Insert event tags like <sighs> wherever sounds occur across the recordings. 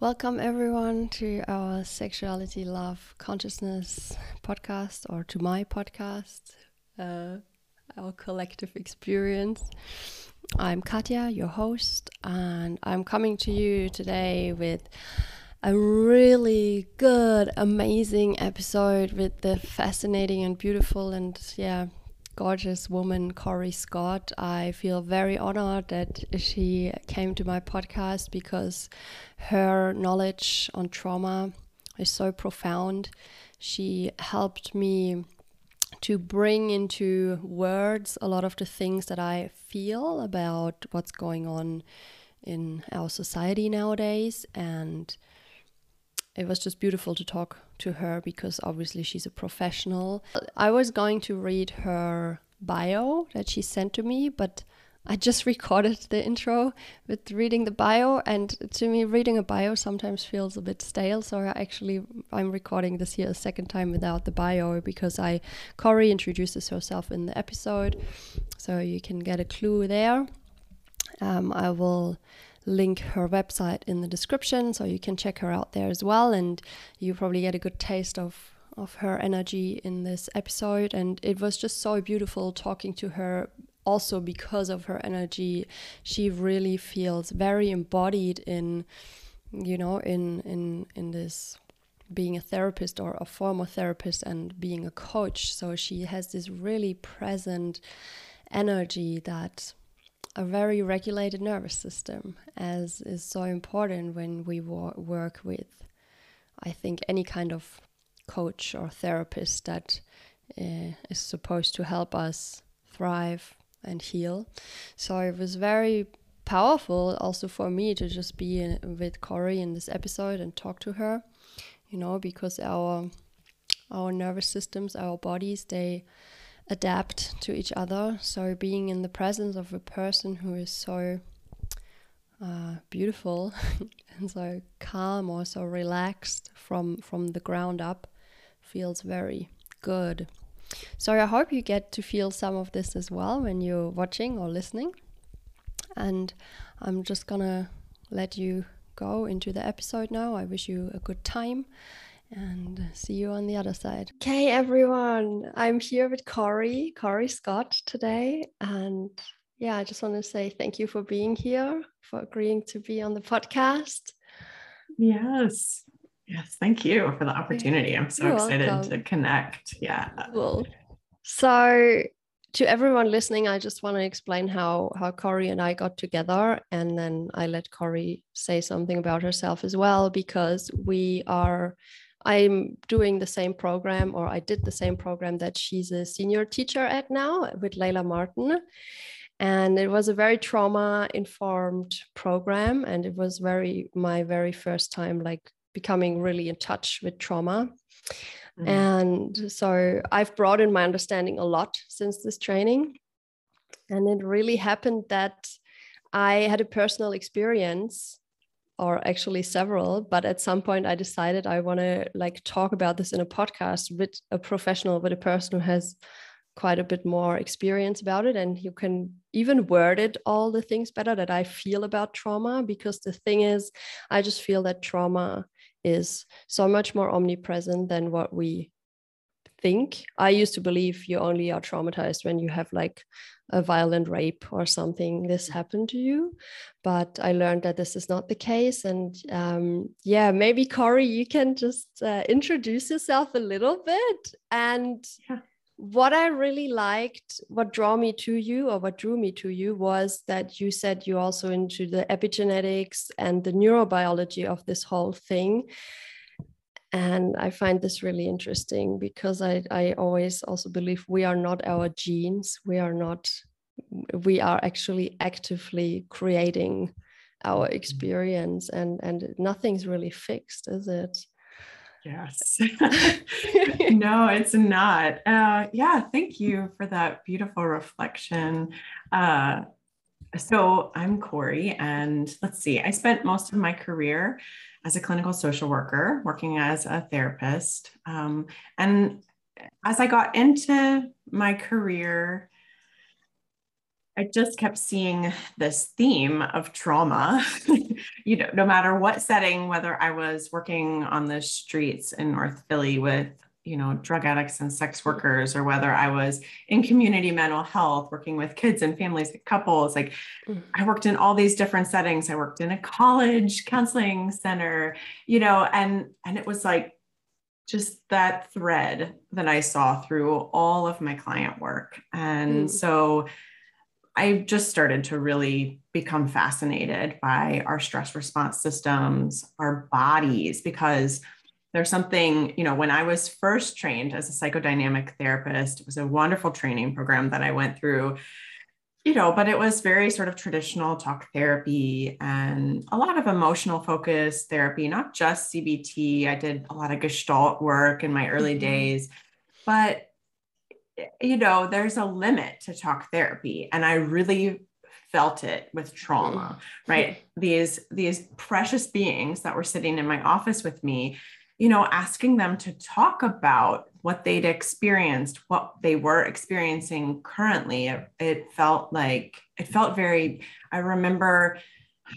Welcome, everyone, to our Sexuality, Love, Consciousness podcast, or to my podcast, uh, our collective experience. I'm Katya, your host, and I'm coming to you today with a really good, amazing episode with the fascinating and beautiful and, yeah, gorgeous woman, Corey Scott. I feel very honored that she came to my podcast because her knowledge on trauma is so profound. She helped me to bring into words a lot of the things that I feel about what's going on in our society nowadays. And it was just beautiful to talk to her because obviously she's a professional. I was going to read her bio that she sent to me, but I just <laughs> recorded the intro with reading the bio, and to me, reading a bio sometimes feels a bit stale. So I actually I'm recording this here a second time without the bio because I Corey introduces herself in the episode, so you can get a clue there. Um, I will link her website in the description so you can check her out there as well and you probably get a good taste of of her energy in this episode. And it was just so beautiful talking to her also because of her energy. She really feels very embodied in you know in in in this being a therapist or a former therapist and being a coach. So she has this really present energy that a very regulated nervous system, as is so important when we wo- work with, I think, any kind of coach or therapist that uh, is supposed to help us thrive and heal. So it was very powerful also for me to just be in, with Corey in this episode and talk to her, you know, because our our nervous systems, our bodies, they adapt to each other. So being in the presence of a person who is so uh, beautiful <laughs> and so calm or so relaxed from from the ground up feels very good. So I hope you get to feel some of this as well when you're watching or listening. And I'm just gonna let you go into the episode now. I wish you a good time and see you on the other side. Okay, everyone, I'm here with Corey, Corey Scott today. And yeah, I just want to say thank you for being here, for agreeing to be on the podcast. Yes. Yes. Thank you for the opportunity. I'm so You're excited welcome. to connect. Yeah. Cool. So, to everyone listening, I just want to explain how how Corey and I got together, and then I let Corey say something about herself as well because we are I'm doing the same program, or I did the same program that she's a senior teacher at now with Layla Martin. And it was a very trauma informed program. And it was very, my very first time like becoming really in touch with trauma. Mm. And so I've broadened my understanding a lot since this training. And it really happened that I had a personal experience or actually several but at some point i decided i want to like talk about this in a podcast with a professional with a person who has quite a bit more experience about it and you can even word it all the things better that i feel about trauma because the thing is i just feel that trauma is so much more omnipresent than what we think. I used to believe you only are traumatized when you have like a violent rape or something this happened to you. But i learned that this is not the case. And um, yeah maybe corey you can just uh, introduce yourself a little bit. And yeah. what i really liked what drew me to you or what drew me to you was that you said you're also into the epigenetics and the neurobiology of this whole thing and I find this really interesting because I, I always also believe we are not our genes. We are not, we are actually actively creating our mm-hmm. experience and, and nothing's really fixed, is it? Yes. <laughs> <laughs> no, it's not. Uh, yeah, thank you for that beautiful reflection. Uh, so I'm Corey, and let's see, I spent most of my career as a clinical social worker, working as a therapist. Um, and as I got into my career, I just kept seeing this theme of trauma <laughs> you know, no matter what setting, whether I was working on the streets in North Philly with you know drug addicts and sex workers or whether i was in community mental health working with kids and families and couples like mm. i worked in all these different settings i worked in a college counseling center you know and and it was like just that thread that i saw through all of my client work and mm. so i just started to really become fascinated by our stress response systems our bodies because there's something, you know, when I was first trained as a psychodynamic therapist, it was a wonderful training program that I went through, you know, but it was very sort of traditional talk therapy and a lot of emotional focus therapy, not just CBT. I did a lot of gestalt work in my early mm-hmm. days, but you know, there's a limit to talk therapy. And I really felt it with trauma mm-hmm. right these these precious beings that were sitting in my office with me you know, asking them to talk about what they'd experienced, what they were experiencing currently. It, it, felt like, it felt very, I remember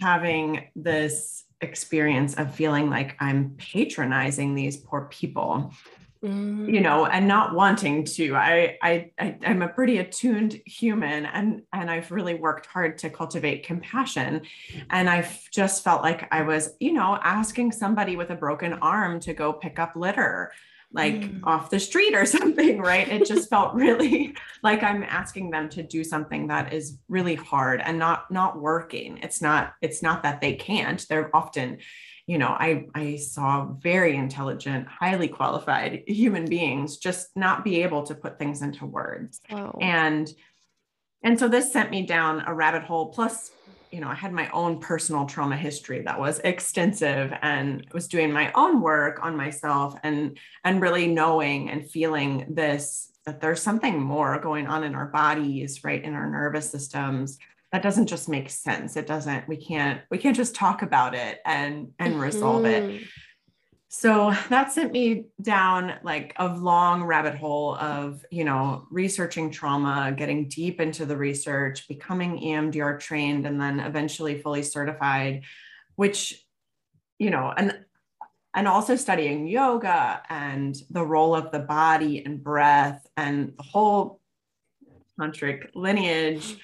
having this experience of feeling like I'm patronizing these poor people. You know and not wanting to I, I i i'm a pretty attuned human and and i've really worked hard to cultivate compassion and i've just felt like i was you know asking somebody with a broken arm to go pick up litter like mm. off the street or <laughs> something, right? It just felt really <laughs> like I'm asking them to do something that is really hard and not not working. It's not it's not that they can't. They're often you know i i saw very intelligent highly qualified <laughs> human beings just not be able to put things into words. Oh. and and so this sent me down a rabbit hole. Plus you know i had my own personal trauma history that was extensive and was doing my own work on myself and and really knowing and feeling this that there's something more going on in our bodies right in our nervous systems that doesn't just make sense it doesn't we can't we can't just talk about it and and mm-hmm. resolve it mm-hmm. so that sent me down like a long rabbit hole of you know researching trauma getting deep into the research becoming emdr trained and then eventually fully certified which you know and and also studying yoga and the role of the body and breath and the whole tantric lineage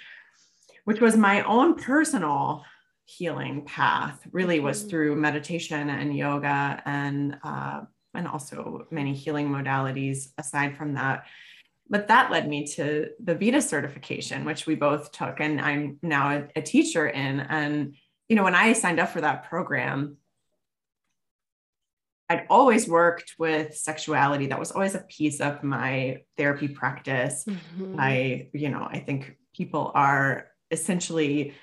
which was my own personal healing path really was mm-hmm. through meditation and yoga and uh, and also many healing modalities aside from that but that led me to the vita certification which we both took and i'm now a, a teacher in and you know when i signed up for that program I'd always worked with sexuality. That was always a piece of my therapy practice. Mm-hmm. I, you know, I think people are essentially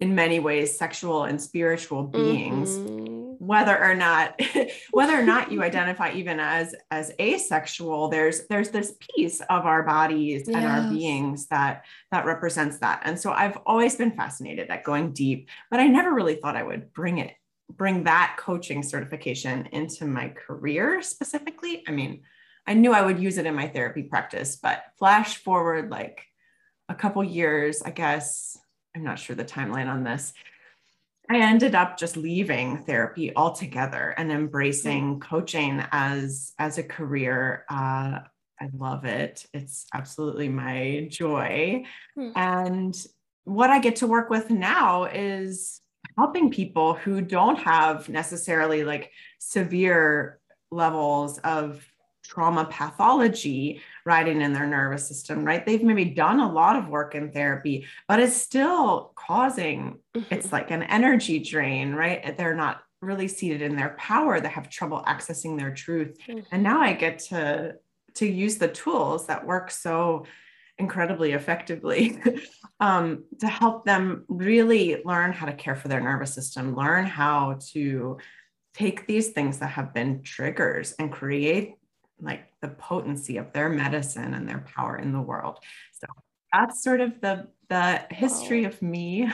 in many ways sexual and spiritual beings mm-hmm. whether or not <laughs> whether or not you identify even as as asexual there's there's this piece of our bodies yes. and our beings that that represents that and so i've always been fascinated at going deep but i never really thought i would bring it bring that coaching certification into my career specifically i mean i knew i would use it in my therapy practice but flash forward like a couple years, I guess, I'm not sure the timeline on this. I ended up just leaving therapy altogether and embracing coaching as as a career. Uh, I love it. It's absolutely my joy. Hmm. And what I get to work with now is helping people who don't have necessarily like severe levels of trauma pathology riding in their nervous system, right? They've maybe done a lot of work in therapy, but it's still causing mm-hmm. it's like an energy drain, right? They're not really seated in their power, they have trouble accessing their truth. Mm-hmm. And now I get to to use the tools that work so incredibly effectively <laughs> um, to help them really learn how to care for their nervous system, learn how to take these things that have been triggers and create like the potency of their medicine and their power in the world. So that's sort of the the history wow. of me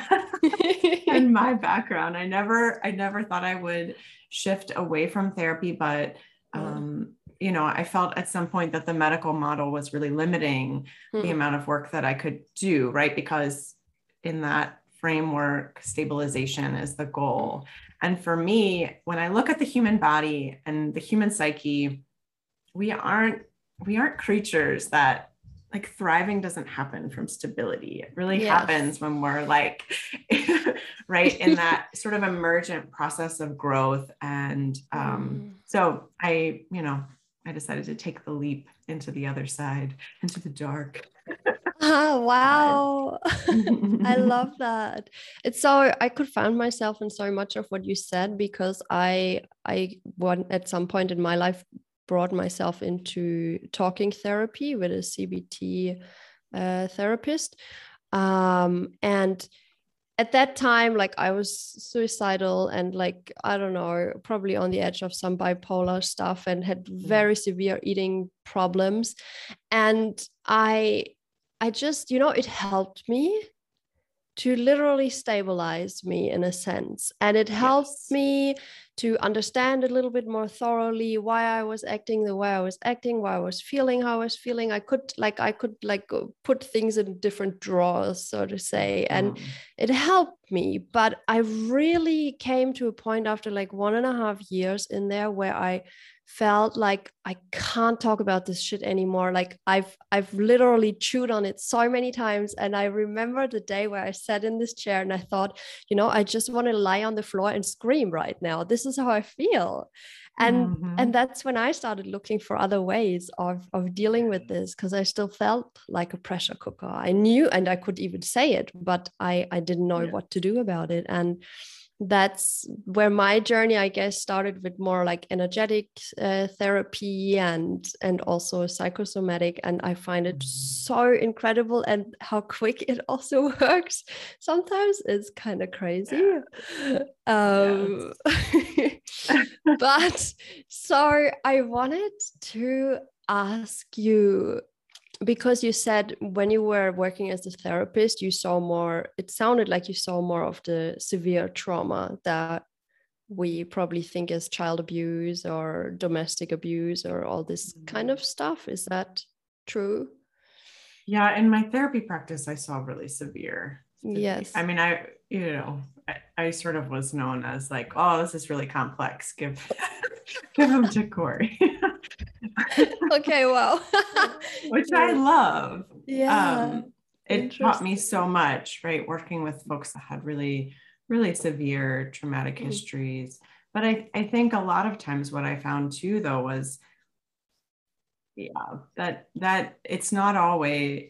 <laughs> and <laughs> my background. I never I never thought I would shift away from therapy, but um, you know, I felt at some point that the medical model was really limiting mm-hmm. the amount of work that I could do, right? Because in that framework stabilization is the goal. And for me, when I look at the human body and the human psyche, we aren't we aren't creatures that like thriving doesn't happen from stability. It really yes. happens when we're like <laughs> right in that <laughs> sort of emergent process of growth. And um, mm. so I, you know, I decided to take the leap into the other side, into the dark. oh, <laughs> wow. I love that. It's so I could find myself in so much of what you said because I I one at some point in my life brought myself into talking therapy with a CBT uh, therapist. Um, and at that time, like I was suicidal and like, I don't know, probably on the edge of some bipolar stuff and had mm. very severe eating problems. And I, I just, you know, it helped me to literally stabilize me in a sense. And it helped yes. me to understand a little bit more thoroughly why I was acting the way I was acting, why I was feeling how I was feeling. I could like I could like put things in different drawers, so to say, and mm. it helped me. But I really came to a point after like one and a half years in there where I felt like I can't talk about this shit anymore. Like I've I've literally chewed on it so many times. And I remember the day where I sat in this chair and I thought, you know, I just want to lie on the floor and scream right now. This is how I feel. And mm-hmm. and that's when I started looking for other ways of of dealing with this because I still felt like a pressure cooker. I knew and I could even say it, but I I didn't know yeah. what to do about it. And that's where my journey i guess started with more like energetic uh, therapy and and also psychosomatic and i find it so incredible and how <laughs> quick it also <laughs> works. Sometimes it's kind of crazy. Yeah. um <laughs> but so i wanted to ask you because you said when you were working as a therapist you saw more it sounded like you saw more of the severe trauma that we probably think as child abuse or domestic abuse or all this kind of stuff. Is that true? Yeah in my therapy practice i saw really severe yes. I mean i you know I, I sort of was known as like oh this is really complex. Give <laughs> give them to corey <laughs> okay, well, <laughs> Which I love. Yeah. Um, it taught me so much, right? Working with folks that had really, really severe traumatic mm-hmm. histories. But I, I think a lot of times what I found too, though, was yeah, that that it's not always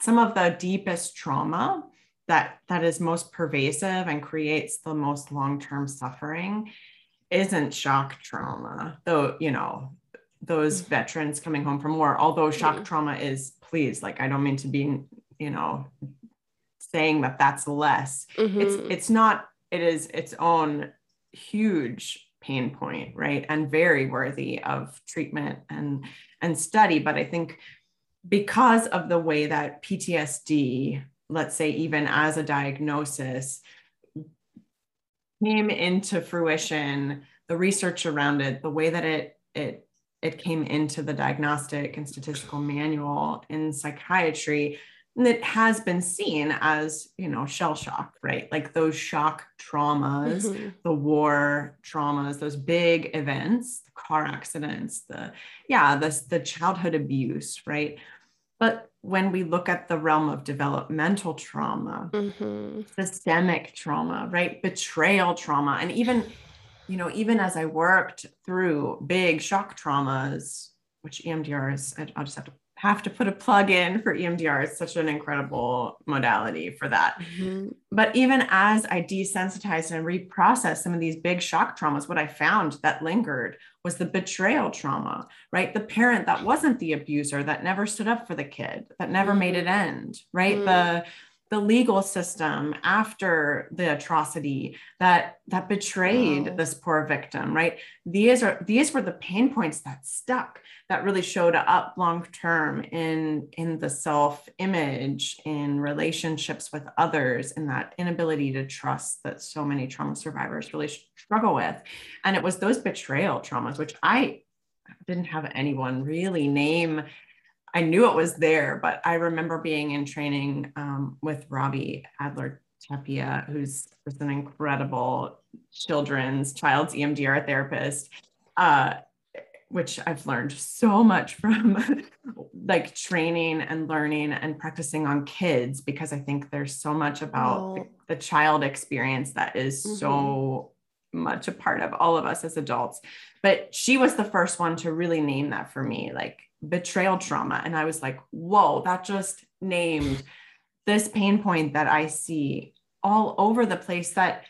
some of the deepest trauma that that is most pervasive and creates the most long-term suffering isn't shock trauma though you know those mm-hmm. veterans coming home from war although shock mm-hmm. trauma is please like i don't mean to be you know saying that that's less mm-hmm. it's it's not it is its own huge pain point right and very worthy of treatment and and study but i think because of the way that ptsd let's say even as a diagnosis came into fruition the research around it the way that it it it came into the diagnostic and statistical manual in psychiatry and it has been seen as you know shell shock right like those shock traumas mm-hmm. the war traumas those big events the car accidents the yeah the, the childhood abuse right but when we look at the realm of developmental trauma mm-hmm. systemic trauma right betrayal trauma and even you know, even as I worked through big shock traumas, which EMDR is, I'll just have to have to put a plug in for EMDR. It's such an incredible modality for that. Mm-hmm. But even as I desensitized and reprocessed some of these big shock traumas, what I found that lingered was the betrayal trauma, right? The parent that wasn't the abuser, that never stood up for the kid, that never mm-hmm. made it end, right? Mm-hmm. The the legal system after the atrocity that that betrayed wow. this poor victim right these are these were the pain points that stuck that really showed up long term in in the self image in relationships with others in that inability to trust that so many trauma survivors really struggle with and it was those betrayal traumas which i didn't have anyone really name I knew it was there, but I remember being in training um, with Robbie Adler Tapia, who's just an incredible children's child's EMDR therapist, uh, which I've learned so much from <laughs> like training and learning and practicing on kids because I think there's so much about oh. the, the, child experience that is mm-hmm. so much a part of all of us as adults. But she was the first one to really name that for me, like betrayal trauma. And I was like, whoa, that just named this pain point that I see all over the place that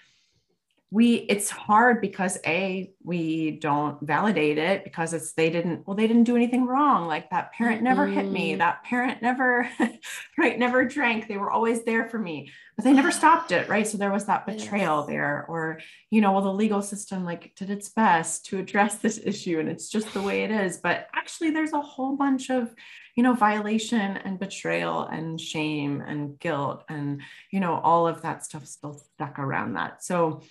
we it's hard because a we don't validate it because it's they didn't well they didn't do anything wrong like that parent never mm-hmm. hit me mm-hmm. that parent never <laughs> right never drank they were always there for me but they never stopped it right so there was that betrayal yes. there or you know well the legal system like did its best to address this issue and it's just the way it is but actually there's a whole bunch of you know violation and betrayal and shame and guilt and you know all of that stuff still stuck around that so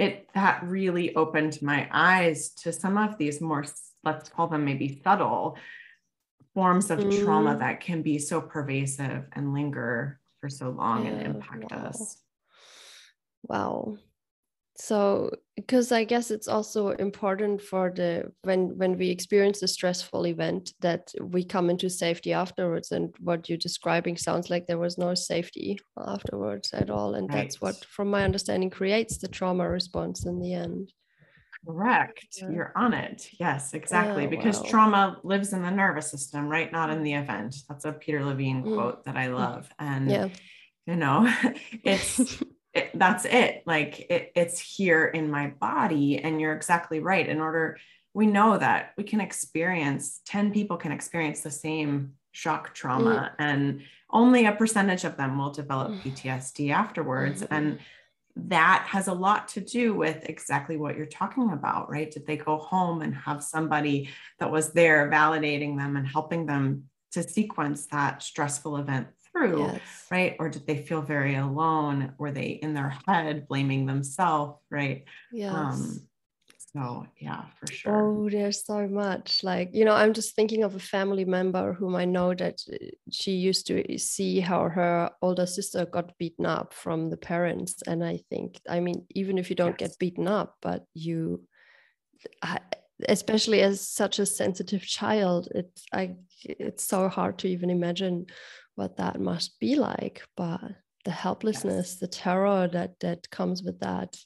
it that really opened my eyes to some of these more let's call them maybe subtle forms of mm. trauma that can be so pervasive and linger for so long yeah, and impact wow. us wow so because i guess it's also important for the when when we experience a stressful event that we come into safety afterwards and what you're describing sounds like there was no safety afterwards at all and right. that's what from my understanding creates the trauma response in the end correct yeah. you're on it yes exactly yeah, because wow. trauma lives in the nervous system right not in the event that's a peter levine mm. quote that i mm. love and yeah. you know <laughs> it's <laughs> it, that's it like it, it's here in my body and you're exactly right in order we know that we can experience 10 people can experience the same shock trauma mm. and only a percentage of them will develop mm. ptsd afterwards mm-hmm. and that has a lot to do with exactly what you're talking about right did they go home and have somebody that was there validating them and helping them to sequence that stressful event through, yes. right? Or did they feel very alone? Were they in their head blaming themselves, right? Yes. Um, so yeah, for sure. Oh, there's so much. Like, you know, I'm just thinking of a family member whom I know that uh, she used to see how her older sister got beaten up from the parents. And I think, I mean, even if you don't yes. get beaten up, but you I, especially as such a sensitive child it's i it's so hard to even imagine what that must be like but the helplessness yes. the terror that that comes with that.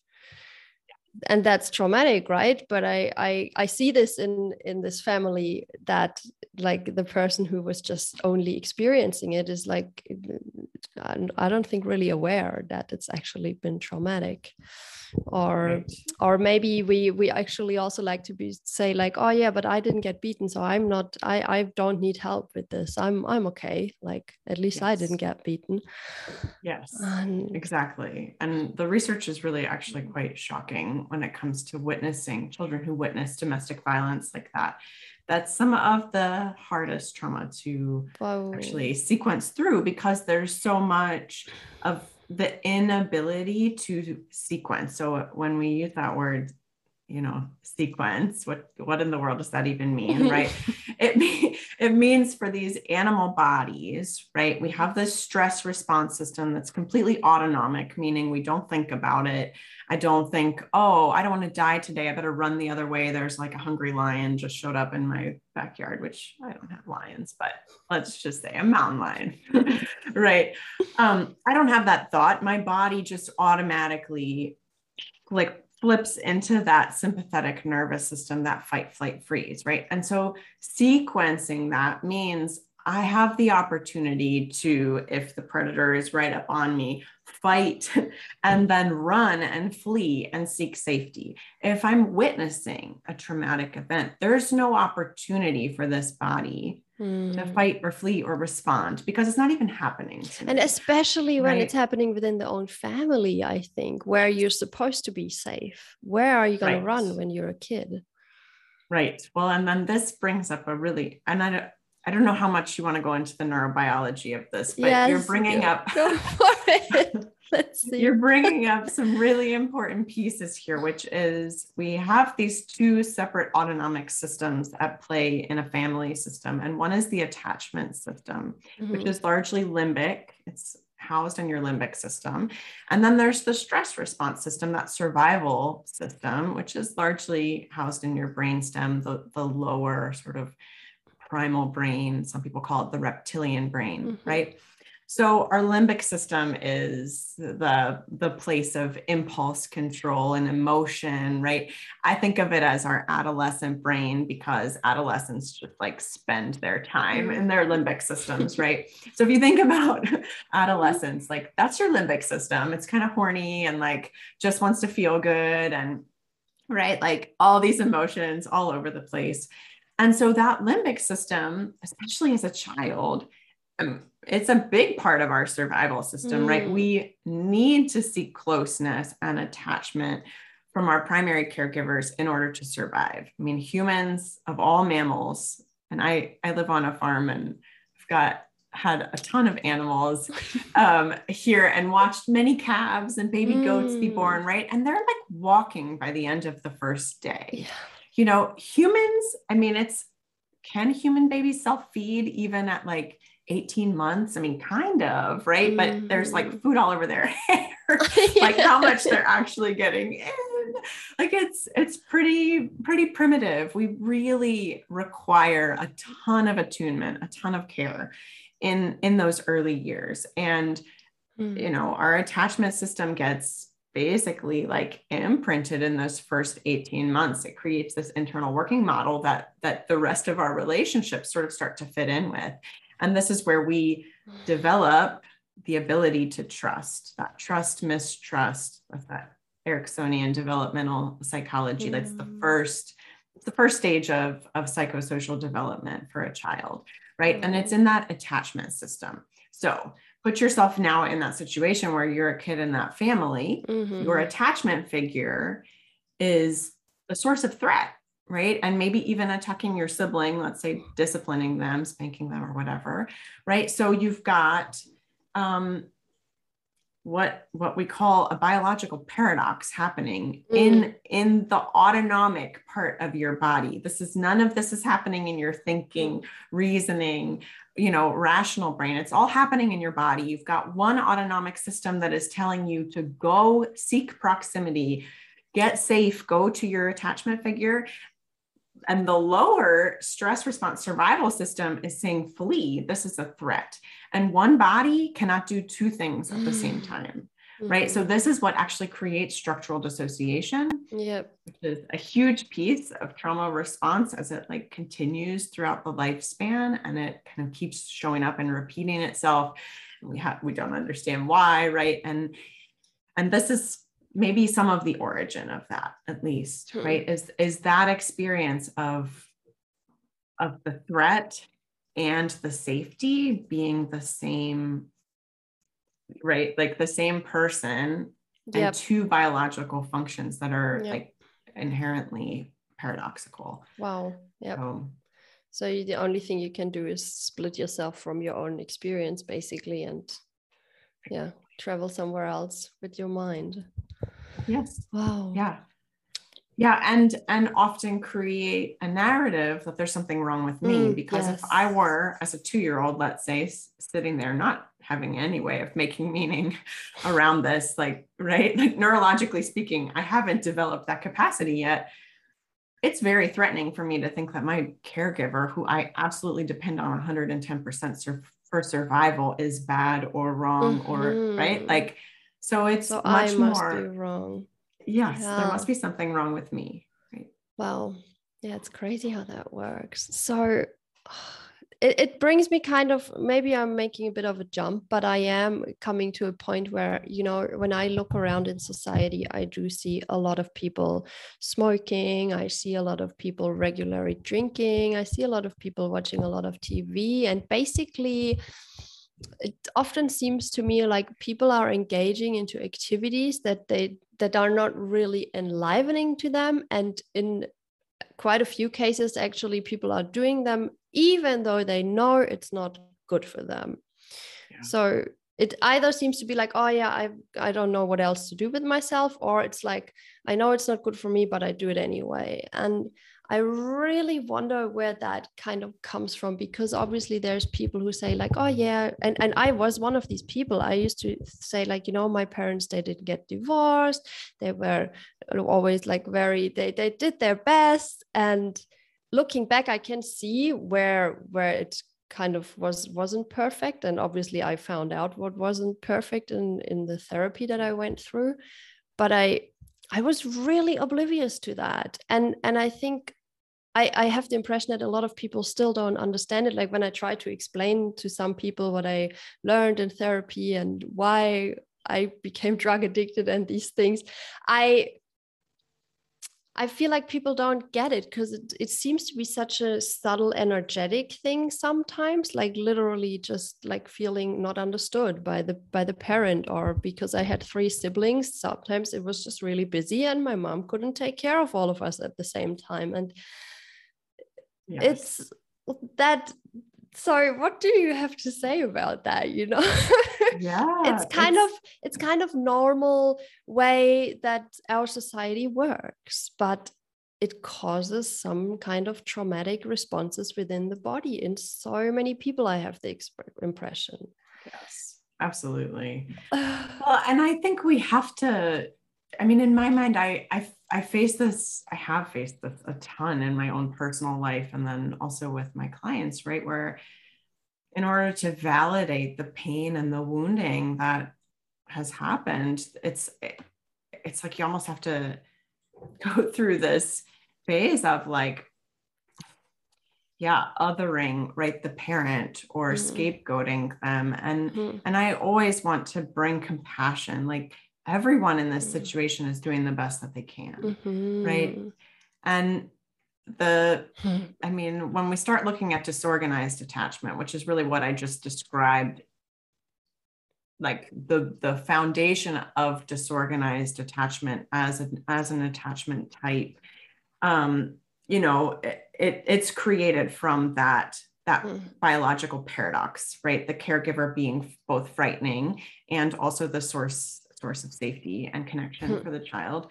And that's traumatic right? But I, I i see this in in this family that like the person who was just only experiencing it is like i don't think really aware that it's actually been traumatic or right. or maybe we we actually also like to be say like oh yeah but i didn't get beaten so i'm not i i don't need help with this i'm i'm okay like at least yes. i didn't get beaten yes and, exactly and the research is really actually quite shocking when it comes to witnessing children who witness domestic violence like that that's some of the hardest trauma to wow. actually sequence through because there's so much of the inability to sequence. So when we use that word, you know, sequence, what what in the world does that even mean, <laughs> right? it me- it means for these animal bodies, right? We have this stress response system that's completely autonomic, meaning we don't think about it. I don't think, oh, I don't want to die today. I better run the other way. There's like a hungry lion just showed up in my backyard, which I don't have lions, but let's just say a mountain lion, <laughs> right? Um, I don't have that thought. My body just automatically like flips into that sympathetic nervous system, that fight, flight, freeze, right? And so sequencing that means I have the opportunity to, if the predator is right up on me, fight <laughs> and then run and flee and seek safety. If I'm witnessing a traumatic event, there's no opportunity for this body mm. to fight or flee or respond because it's not even happening. And especially when right? it's happening within the own family, I think, where you're supposed to be safe. Where are you going right. to run when you're a kid? Right. Well, and then this brings up a really, and I don't, I don't know how much you want to go into the neurobiology of this, but yes, you're bringing <laughs> up. <laughs> <laughs> Let's see. You're bringing <laughs> up some really important pieces here, which is we have these two separate autonomic systems at play in a family system, and one is the attachment system, mm-hmm. which is largely limbic. It's housed in your limbic system. And then there's the stress response system, that survival system, which is largely housed in your brainstem, the, the lower sort of primal brain. Some people call it the reptilian brain, mm-hmm. right? So our limbic system is the the place of impulse control and emotion, right? I think of it as our adolescent brain because adolescents just like spend their time in their limbic systems, right? so if you think <laughs> about adolescence, like that's your limbic system. It's kind of horny and like just wants to feel good and right, like all these emotions all over the place. And so that limbic system, especially as a child, um, it's a big part of our survival system, mm. right? We need to seek closeness and attachment from our primary caregivers in order to survive. I mean, humans of all mammals, and I, I live on a farm and I've got had a ton of animals <laughs> um, here and watched many calves and baby mm. goats be mm. born, right? And they're like walking by the end of the first day. Yeah. You know, humans, I mean, it's can human babies self feed even at like 18 months. I mean, kind of, right? Mm. But there's like mm. food all over their <laughs> hair, <laughs> like how much they're actually getting in. Like it's it's pretty pretty primitive. We really require a ton of attunement, a ton of care in in those early years. And mm. you know, our attachment system gets basically like imprinted in those first 18 months it creates this internal working model that that the rest of our relationships sort of start to fit in with and this is where we develop the ability to trust that trust, mistrust, of that Eriksonian developmental psychology. That's the mm. first, the first stage of, of psychosocial development for a child, right? And it's mm. in that attachment system. So put yourself now in that situation where you're a kid in that family, mm-hmm. your attachment figure is the source of threat right? And maybe even attacking your sibling, let's say disciplining them, spanking them, or whatever, right? So you've got um, what what we call a biological paradox happening mm. in in the autonomic part of your body. This is none of this is happening in your thinking, reasoning, you know, rational brain. It's all happening in your body. You've got one autonomic system that is telling you to go seek proximity, get safe, go to your attachment figure and the lower stress response survival system is saying flee this is a threat. And one body cannot do two things at the same mm. time mm-hmm. right? So this is what actually creates structural dissociation yep. which is a huge piece of trauma response as it like continues throughout the lifespan and it kind of keeps showing up and repeating itself. We have we don't understand why right? And and this is maybe some of the origin of that at least hmm. right is is that experience of of the threat and the safety being the same right like the same person yep. and two biological functions that are yep. like inherently paradoxical wow yeah so, so you, the only thing you can do is split yourself from your own experience basically and yeah travel somewhere else with your mind Yes. Wow. Yeah. Yeah, and and often create a narrative that there's something wrong with me mm, because yes. if I were as a 2-year-old let's say sitting there not having any way of making meaning <laughs> around this like right like neurologically speaking I haven't developed that capacity yet it's very threatening for me to think that my caregiver who I absolutely depend on 110% sur- for survival is bad or wrong mm-hmm. or right mm-hmm. like so it's so much I must more be wrong. Yes, yeah. there must be something wrong with me. Right. Well, yeah, it's crazy how that works. So <sighs> it, it brings me kind of maybe I'm making a bit of a jump, but I am coming to a point where, you know, when I look around in society, I do see a lot of people smoking. I see a lot of people regularly drinking. I see a lot of people watching a lot of TV. And basically, it often seems to me like people are engaging into activities that they that are not really enlivening to them. And in quite a few cases actually people are doing them even though they know it's not good for them. Yeah. so it either seems to be like oh yeah i i don't know what else to do with myself or it's like i know it's not good for me but i do it anyway. And i really wonder where that kind of comes from because obviously there's people who say like oh yeah and and i was one of these people. I used to say like you know my parents they didn't get divorced. They were always like very they they did their best. And looking back i can see where where it kind of was wasn't perfect. And obviously i found out what wasn't perfect in in the therapy that i went through. But i i was really oblivious to that and and i think I, I have the impression that a lot of people still don't understand it. Like when I try to explain to some people what I learned in therapy and why I became <laughs> drug addicted and these things, I I feel like people don't get it because it, it seems to be such a subtle, energetic thing sometimes, like literally just like feeling not understood by the by the parent, or because I had three siblings, sometimes it was just really busy and my mom couldn't take care of all of us at the same time. And yes. it's that sorry what do you have to say about that you know? Yeah <laughs> it's kind it's... of it's kind of normal way that our society works but it causes some kind of traumatic responses within the body in so many people i have the exp- impression. Yes absolutely. <sighs> Well and i think we have to i mean in my mind i i I face this, I have faced this a ton in my own personal life and then also with my clients, right? Where in order to validate the pain and the wounding that has happened, it's it's like you almost have to <laughs> go through this phase of like, yeah, othering, right, the parent or mm-hmm. scapegoating them. And mm-hmm. and I always want to bring compassion. Like everyone in this mm-hmm. situation is doing the best that they can mm-hmm. right and the hmm. i mean when we start looking at disorganized attachment which is really what i just described like the the foundation of disorganized attachment as an as an attachment type um you know it, it it's created from that that mm. biological paradox right the caregiver being both frightening and also the source source of safety and connection hmm. for the child.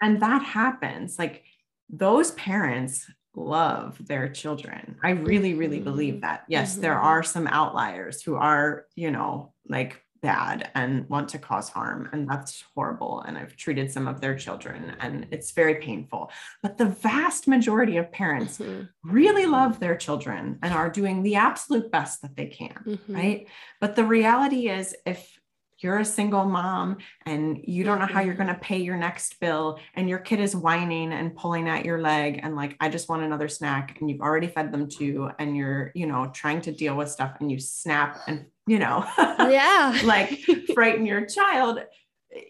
And that happens. Like those parents love their children. I really, really believe mm-hmm. that. Yes, mm-hmm. there are some outliers who are, you know, like bad and want to cause harm. And that's horrible. And I've treated some of their children and it's very painful. But the vast majority of parents mm-hmm. really love their children and are doing the absolute best that they can. Mm-hmm. Right. But the reality is, if you're a single mom and you don't know how you're mm-hmm. going to pay your next bill and your kid is whining and pulling at your leg and like i just want another snack and you've already fed them two and you're you know trying to deal with stuff and you snap and you know <laughs> yeah like <laughs> frighten your child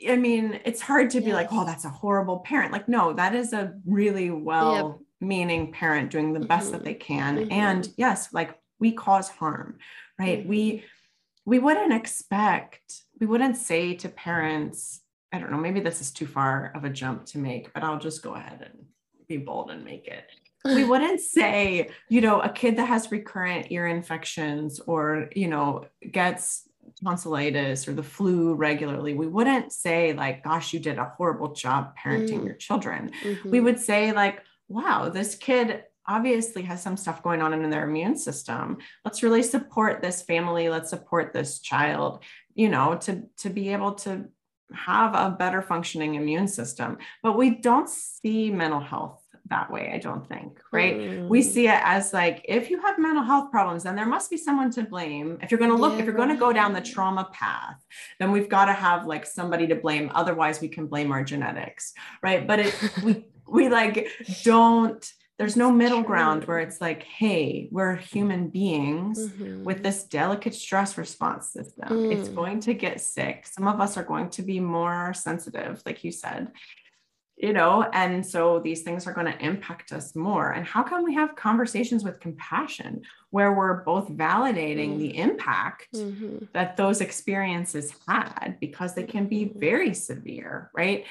i mean it's hard to be like oh that's a horrible parent like no that is a really well meaning parent doing the best mm-hmm. that they can mm-hmm. and yes like we cause harm right mm-hmm. we we wouldn't expect we wouldn't say to parents, I don't know, maybe this is too far of a jump to make, but I'll just go ahead and be bold and make it. We wouldn't say, you know, a kid that has recurrent ear infections or, you know, gets tonsillitis or the flu regularly, we wouldn't say, like, gosh, you did a horrible job parenting mm. your children. Mm-hmm. We would say, like, wow, this kid obviously has some stuff going on in their immune system. Let's really support this family. Let's support this child you know to to be able to have a better functioning immune system. But we don't see mental health that way i don't think right? Mm. we see it as like if you have mental health problems then there must be someone to blame. If you're going to look yeah, if you're going to go down the trauma path then we've got to have like somebody to blame. Otherwise we can blame our genetics right? But it we we like don't there's no middle ground where it's like hey we're human beings mm-hmm. with this delicate stress response system mm. it's going to get sick some of us are going to be more sensitive like you said you know and so these things are going to impact us more and how can we have conversations with compassion where we're both validating mm. the impact mm-hmm. that those experiences had because they can be mm-hmm. very severe right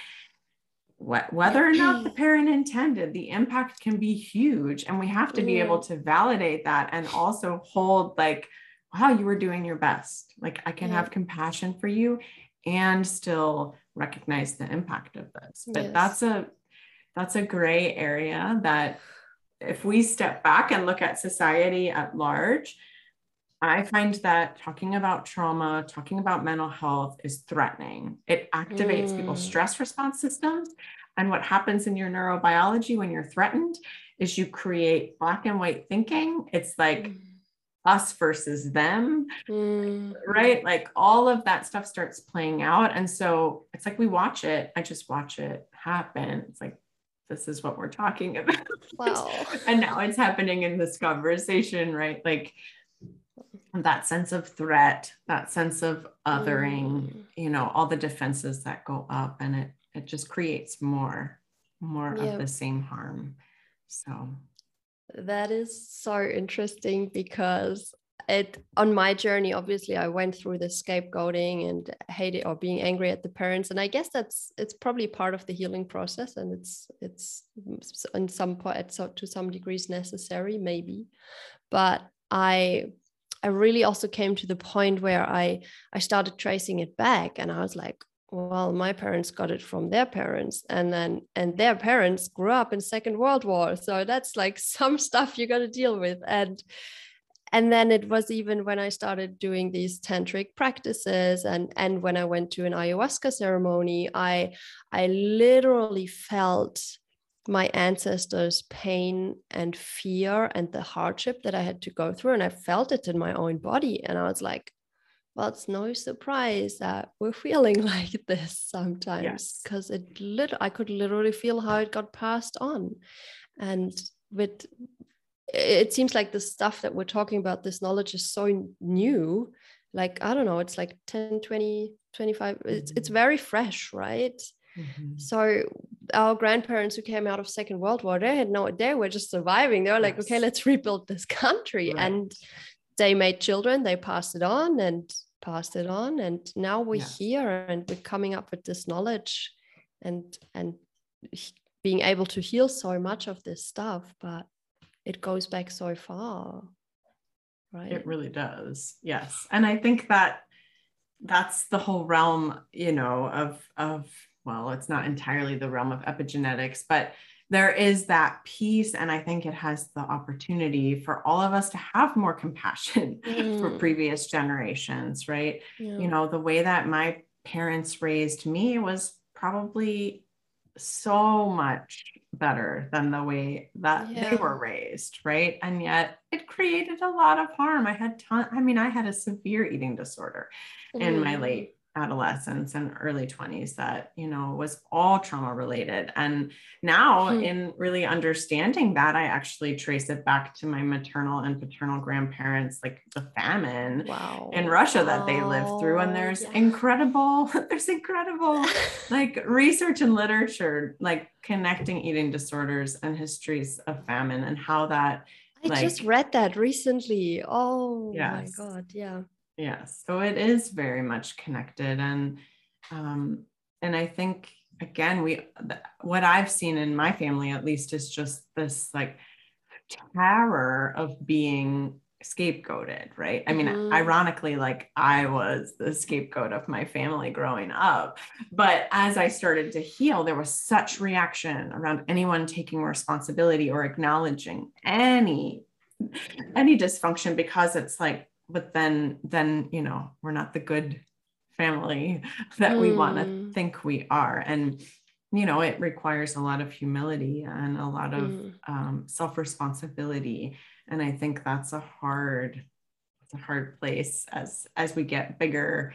whether or not the <clears throat> parent intended, the impact can be huge. And we have to be able mm. to validate that and also hold like wow you were doing your best like i can yeah. have mm. compassion for you and still recognize the impact of this but yes. that's a that's a gray area that if we step back and look at society at large I find that talking about trauma, talking about mental health is threatening. It activates mm. people's stress response systems. And what happens in your neurobiology when you're threatened is you create black and white thinking. It's like mm. us versus them, mm. right? Like all of that stuff starts playing out. And so it's like we watch it. I just watch it happen. It's like, this is what we're talking <laughs> about. Wow. and now it's happening in this conversation, right? Like, that sense of threat, that sense of othering, mm. you know, all the defenses that go up and it it just creates more more of the same harm. So that is so interesting because it on my journey obviously i went through the scapegoating and hating or being angry at the parents and i guess that's it's probably part of the healing process and it's it's in some point so to some degrees necessary maybe but i I really also came to the point where I I started tracing it back and I was like, well, my parents got it from their parents and then and their parents grew up in Second World War. So that's like <laughs> some stuff you got to deal with. And and then it was even when I started doing these tantric practices and and when I went to an ayahuasca ceremony, I I literally felt my ancestors' pain and fear and the hardship that I had to go through. And I felt it in my own body. And I was like, well, it's no surprise that we're <laughs> feeling like this sometimes because yes. it lit- I could literally feel how it got passed on. And with it seems like the stuff that we're talking about, this knowledge is so new. Like, I don't know, it's like 10, 20, 25, it's, it's very fresh, right? Mm-hmm. So our grandparents who came out of Second World War, they had no, they were just surviving. They were like, yes. okay, let's rebuild this country, right. and they made children. They passed it on and passed it on, and now we're yes. here and we're coming up with this knowledge, and and being able to heal so much of this stuff, but it goes back so far, right? It really does. Yes, and I think that that's the whole realm, you know, of of well, it's not entirely the realm of epigenetics, but there is that piece. And I think it has the opportunity for all of us to have more compassion <laughs> mm. for previous generations, right? Yeah. You know, the way that my parents raised me was probably so much better than the way that yeah. they were raised, right? And yet it created a lot of harm. I had ton I mean, I had a severe eating disorder mm. in my mm. late adolescence and early 20s that you know was all trauma related and now hmm. in really understanding that i actually trace it back to my maternal and paternal grandparents like the famine wow. in russia that they lived through and there's yeah. incredible <laughs> there's incredible <laughs> like research and literature like connecting eating disorders and histories of famine and how that I like, just read that recently. Oh yes. my god, yeah Yes. So it is very much connected. And um, and I think again, we what I've seen in my family at least is just this like terror of being scapegoated, right? I mean, mm-hmm. ironically, like I was the scapegoat of my family growing up. But as I started to heal, there was such reaction around anyone taking responsibility or acknowledging any any dysfunction because it's like but then then you know we're not the good family <laughs> that mm. we want to hmm. think we are and you know it requires a lot of humility and a lot of mm. um, self-responsibility and i think that's a hard it's a hard place as as we get bigger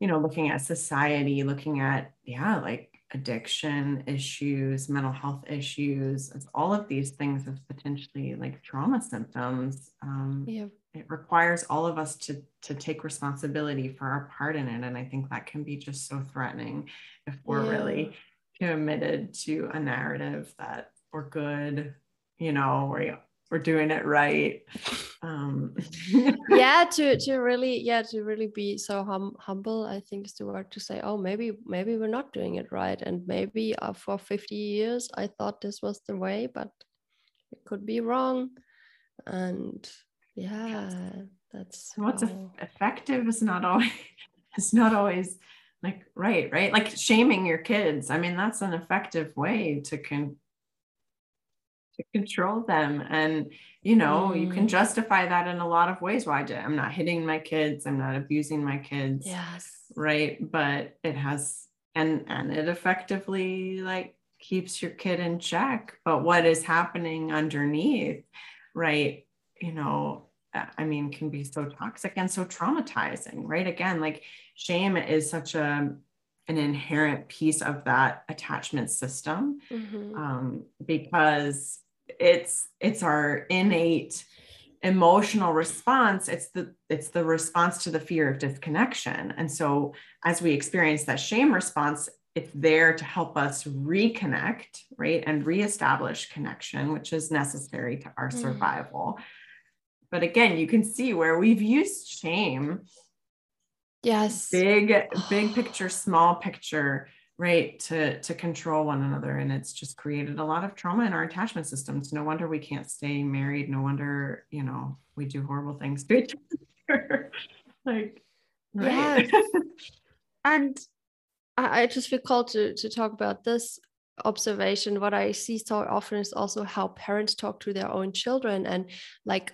you know looking at society looking at yeah like addiction issues mental health issues all of these things as potentially like trauma symptoms um, yeah it requires all of us to to take responsibility for our part in it. And i think that can be just so threatening if we're yeah. really committed to a narrative that we're good you know we're, we're doing it right. Um <laughs> yeah to to really yeah to really be so hum- humble i think is the word to say oh maybe maybe we're not doing it right. And maybe uh, for 50 years i thought this was the way but it could be wrong. And yeah that's what's effective is not always <laughs> it's not always like right right? Like shaming your kids. I mean that's an effective way to con to control them. And you know mm. you can mm. justify that in a lot of ways. Why well, i'm not hitting my kids i'm not abusing my kids yes. right? But it has and and it effectively like keeps your kid in check. But what is happening underneath right you know i mean can be so toxic and so traumatizing right again like shame is such a an inherent piece of that attachment system mm-hmm. um, because it's it's our innate emotional response it's the it's the response to the fear of disconnection and so as we experience that shame response it's there to help us reconnect right and reestablish connection which is necessary to our mm. survival but again you can see where we've used shame. Yes. Big <sighs> big picture small picture right to to control one another. And it's just created a lot of trauma in our attachment systems. No wonder we can't stay married. No wonder you know we do horrible things to each other. <laughs> Like right? Yes. <laughs> and I, I just feel called to to talk about this observation. What i see so often is also how parents talk to their own children and like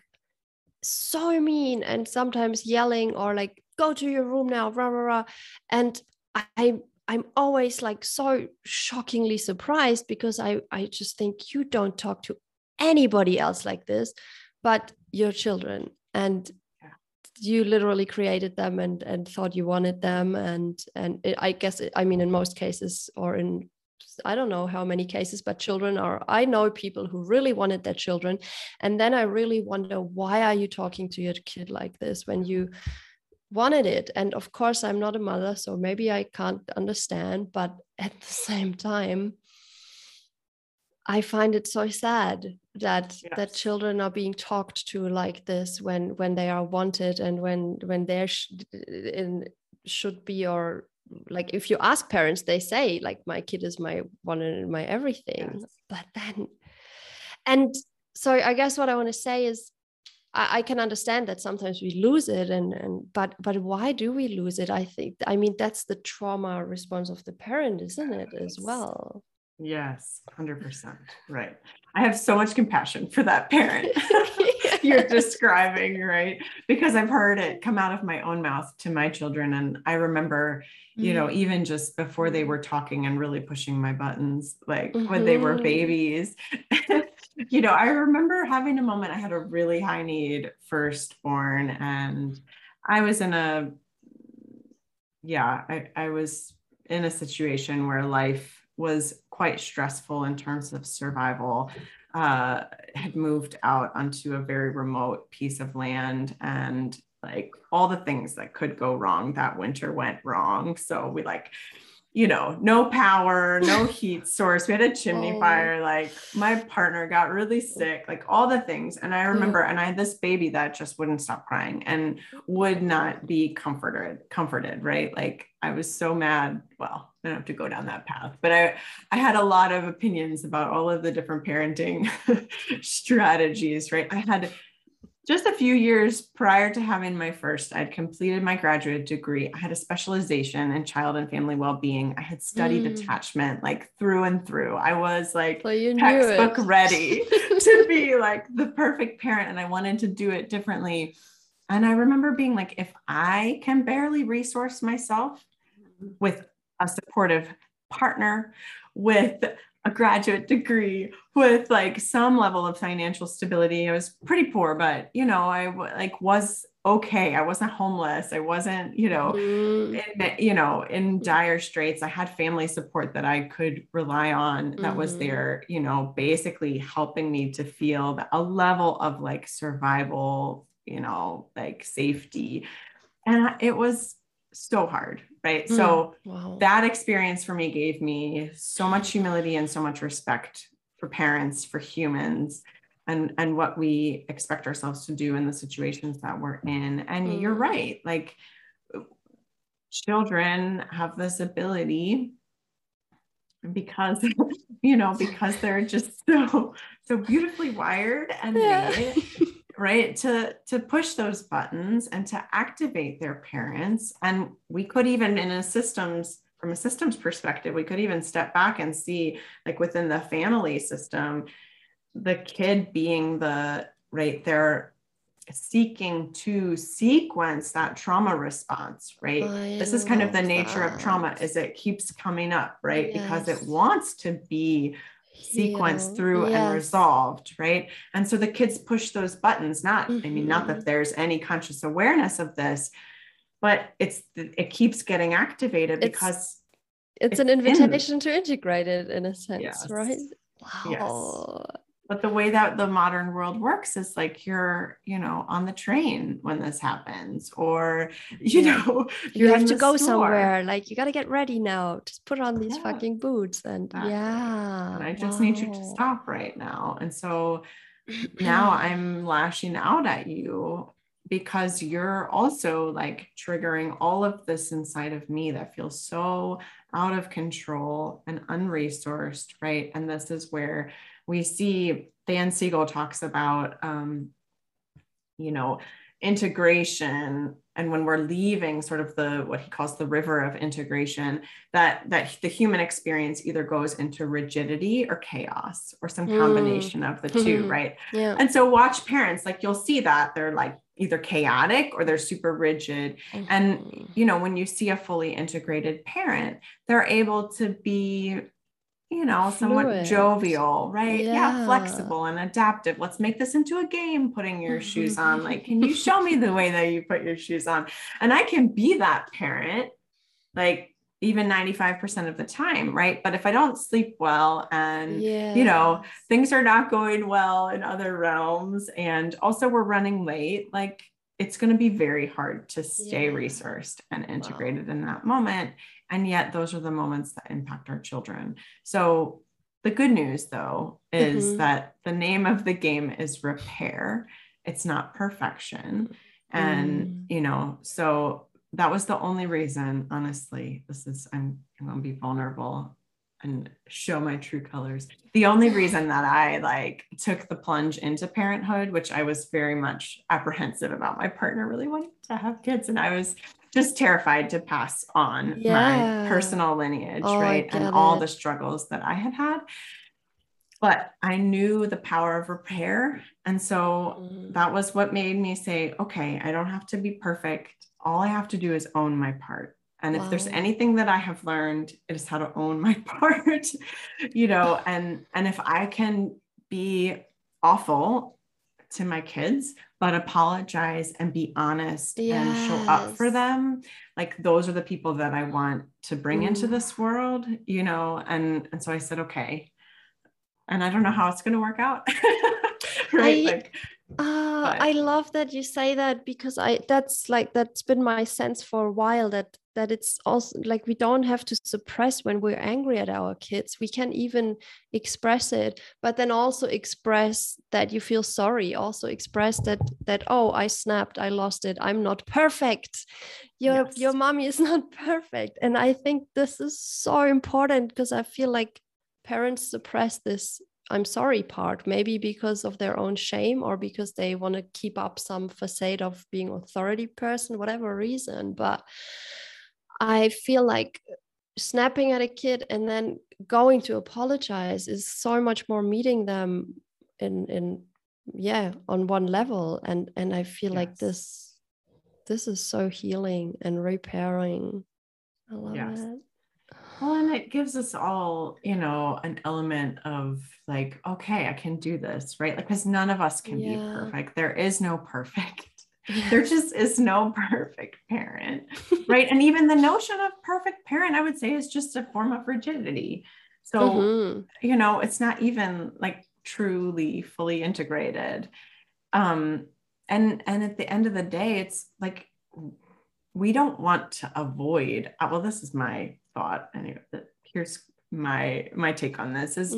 so mean and sometimes yelling or like go to your room now rah, rah, rah. and i i'm always like so shockingly surprised because i i just think you don't talk to anybody else like this but your children and you literally created them and and thought you wanted them and and it, i guess it, i mean in most cases or in I don't know how many cases, but children are, I know people who really wanted their children. And then I really wonder, why are you talking to your kid like this when you wanted it? And of course, I'm not a mother, so maybe I can't understand. But <laughs> at the same time, I find it so sad that yes. that children are being talked to like this when when they are wanted and when when they sh- in should be or like if you ask parents they say like my kid is my one and my everything. Yes. but then and so i guess what i want to say is I, I, can understand that sometimes we lose it and and but but why do we lose it? I think i mean that's the trauma response of the parent isn't it as well? Yes 100% right. I have so much compassion for that parent <laughs> you're describing, right? Because I've heard it come out of my own mouth to my children. And I remember, you know, mm. even just before they were talking and really pushing my buttons, like mm-hmm. when they were mm-hmm. babies, <laughs> you know, I remember having a moment, I had a really high need firstborn, and I was in a, yeah, I, I was in a situation where life was quite stressful in terms of survival uh, had moved out onto a very remote piece of land and like all the things that could go wrong that winter went wrong. So we like, you know, no power, no <laughs> heat source. We had a chimney oh. fire. Like my partner got really sick, like all the things. And I remember, and I had this baby that just wouldn't stop crying and would not be comforted, comforted, right? Like I was so mad. Well, I don't have to go down that path, but I, I had a lot of opinions about all of the different parenting <laughs> strategies, right? I had just a few years prior to having my first, I'd completed my graduate degree. I had a specialization in child and family well-being. I had studied mm. attachment like through and through. I was like textbook ready <laughs> to be like the perfect parent, and I wanted to do it differently. And I remember being like, if I can barely resource myself with a supportive partner, with a graduate degree, with like some level of financial stability, I was pretty poor, but you know, I like was okay. I wasn't homeless. I wasn't, you know, mm. in, you know, in dire straits. I had family support that I could rely on that mm. was mm-hmm. there, you know, basically helping me to feel a level of like survival you know, like safety. And it was so hard, right? Mm, so wow. that experience for me gave me so much humility and so much respect for parents, for humans, and and what we expect ourselves to do in the situations that we're in. And mm. you're right, like children have this ability because <laughs> you know because they're just so so beautifully wired and yeah. made <laughs> right to to push those buttons and to activate their parents and we could even in a systems from a systems perspective we could even step back and see like within the family system the kid being the right they're seeking to sequence that trauma response right oh, I this is kind of the nature that. of trauma is it keeps coming up right yes. because it wants to be sequenced through yes. and resolved right and so the kids push those buttons not mm-hmm. i mean not that mm-hmm. there's any conscious awareness of this but it's it keeps getting activated because it's, it's, it's an invitation in. to integrate it in a sense yes. right wow yes but the way that the modern world works is like you're you know on the train when this happens or you know you have to go store. somewhere like you got to get ready now just put on these yeah. fucking boots and exactly. yeah and i just wow. need you to stop right now and so now i'm lashing out at you because you're also like triggering all of this inside of me that feels so out of control and unresourced right and this is where we see Dan Siegel talks about, um, you know, integration and when we're leaving sort of the what he calls the river of integration that that the human experience either goes into rigidity or chaos or some mm. combination mm. of the 2 mm-hmm. right yeah. and so watch parents like you'll see that they're like either chaotic or they're super rigid mm-hmm. and you know when you see a fully integrated parent they're able to be you know, somewhat Fluid. jovial, right? Yeah. yeah. flexible and adaptive. Let's make this into a game, putting your shoes on. Like, can you show me <laughs> the way that you put your shoes on? And I can be that parent, like even 95% of the time, right? But if I don't sleep well and, you know, things are not going well in other realms, and also we're running late, like, it's going to be very hard to stay yeah. resourced and integrated wow. in that moment and yet, those are the moments that impact our children. So, the good news, though, is mm-hmm. that the name of the game is repair, it's not perfection. And, mm. you know, so that was the only reason, honestly. This is, I'm, I'm going to be vulnerable and show my true colors. The only reason that I like took the plunge into parenthood, which I was very much apprehensive about my partner really wanting to have kids. And I was just terrified to pass on yeah. my personal lineage, oh, right? And all the struggles that I had had. But I knew the power of repair. And so mm. that was what made me say, okay, I don't have to be perfect. All I have to do is own my part. And wow. if there's anything that I have learned, it is how to own my <laughs> part, you know, and and if I can be awful to my kids but apologize and be honest yes. and show up for them like those are the people that i want to bring mm. into this world you know and and so i said okay and i don't know how it's going to work out <laughs> right I, like uh, I love that you say that because I that's like that's been my sense for a while that that it's also like we don't have to suppress when we're angry at our kids. We can even express it but then also express that you feel sorry also express that that oh i snapped i lost it i'm not perfect. Your yes. your mommy is <laughs> not perfect. And i think this is so important because i feel like parents suppress this I'm sorry part, maybe because of their own shame or because they want to keep up some facade of being authority person, whatever reason. But I feel like snapping at a kid and then going to apologize is so much more meeting them in in yeah on one level and and I feel yes. like this this is so healing and repairing. I love yes. it. Well, and it gives us all, you know, an element of like, okay, I can do this, right? Like, because none of us can yeah. be perfect. There is no perfect there just is no <laughs> perfect parent, right? and even the notion of perfect parent, I would say, is just a form of rigidity. So, mm-hmm. you know, it's not even like truly fully integrated. Um, and and at the end of the day, it's like we don't want to avoid. Uh, well, this is my thought. Anyway, here's my my take on this: is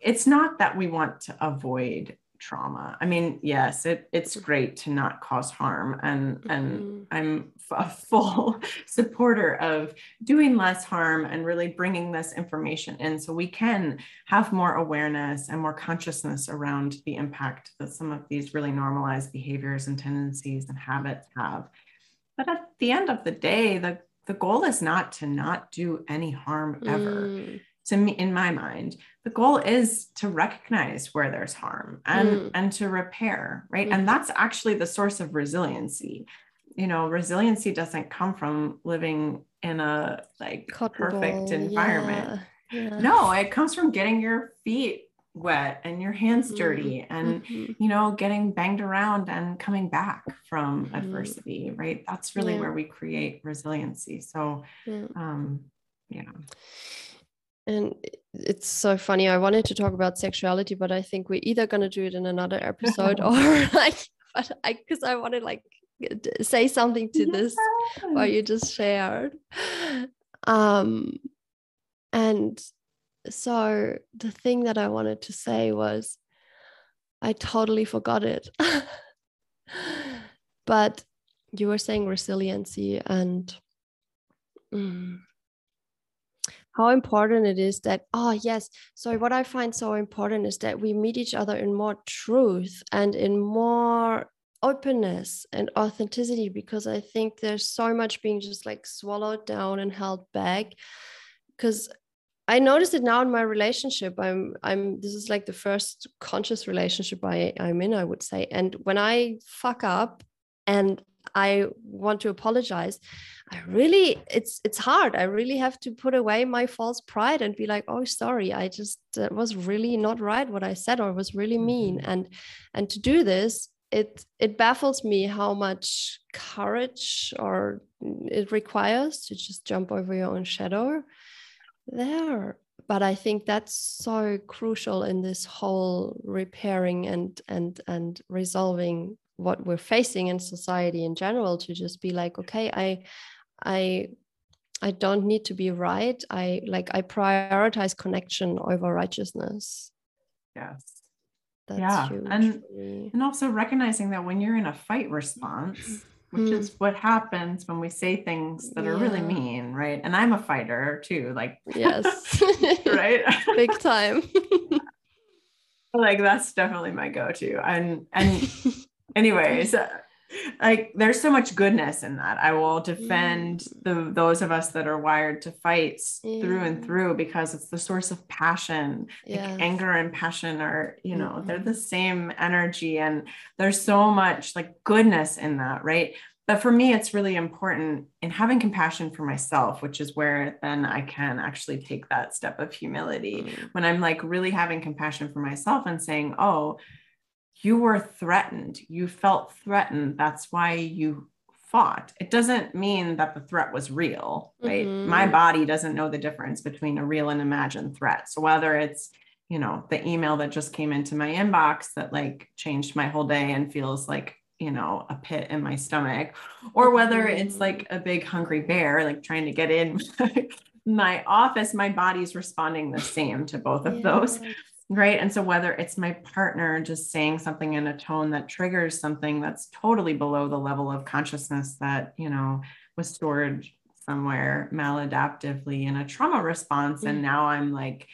it's not that we want to avoid trauma. I mean, yes, it, it's great to not cause harm, and mm-hmm. and I'm a full <laughs> supporter of doing less harm and really bringing this information in so we can have more awareness and more consciousness around the impact that some of these really normalized behaviors and tendencies and habits have. But at the end of the day, the the goal is not to not do any harm ever. Mm to me in my mind the goal is to recognize where there's harm and mm. and to repair right mm. and that's actually the source of resiliency you know resiliency doesn't come from living in a like perfect environment yeah. Yeah. no it comes from getting your feet wet and your hands mm-hmm. dirty and mm-hmm. you know getting banged around and coming back from mm-hmm. adversity right that's really yeah. where we create resiliency so um yeah and it's so funny. I wanted to talk about sexuality, but I think we're either gonna do it in another episode <laughs> or <laughs> like, but I because I want to like say something to this what you just shared. Um, and so the thing that I wanted to say was, I totally forgot it. <laughs> but you were saying resiliency and. Mm, how important it is that oh yes so what i find so important is that we meet each other in more truth and in more openness and authenticity because i think there's so much being just like swallowed down and held back because i noticed it now in my relationship i'm i'm this is like the first conscious relationship I, i'm in i would say and when i fuck up and I want to apologize. I really it's it's hard. I really have to put away my false pride and be like, "Oh, sorry. I just that was really not right what I said or was really mean." Mm-hmm. And and to do this, it it baffles me how much courage or it requires to just jump over your own shadow there but i think that's so crucial in this whole repairing and and and resolving what we're facing in society in general to just be like okay i i i don't need to be right. I like i prioritize connection over righteousness. Yes. That's yeah and and also recognizing that when you're in a fight response which mm. is what happens when we say things that are yeah. really mean right? And i'm a fighter too like yes. <laughs> right? <laughs> Big time. <laughs> Like that's definitely my go-to. And and anyways like there's so much goodness in that i will defend mm. the those of us that are wired to fight yeah. through and through because it's the source of passion yes. like anger and passion are you know mm-hmm. they're the same energy and there's so much like goodness in that right but for me it's really important in having compassion for myself which is where then i can actually take that step of humility mm. when i'm like really having compassion for myself and saying oh you were threatened. You felt threatened. That's why you fought. It doesn't mean that the threat was real, right? Mm-hmm. My body doesn't know the difference between a real and imagined threat. So whether it's, you know, the email that just came into my inbox that like changed my whole day and feels like, you know, a pit in my stomach, or whether it's mm-hmm. like a big hungry bear, like trying to get in <laughs> my office, my body's responding the same to both of yeah. those. Right. And so whether it's my partner just saying something in a tone that triggers something that's totally below the level of consciousness that, you know, was stored somewhere maladaptively in a trauma response. Mm-hmm. And now I'm like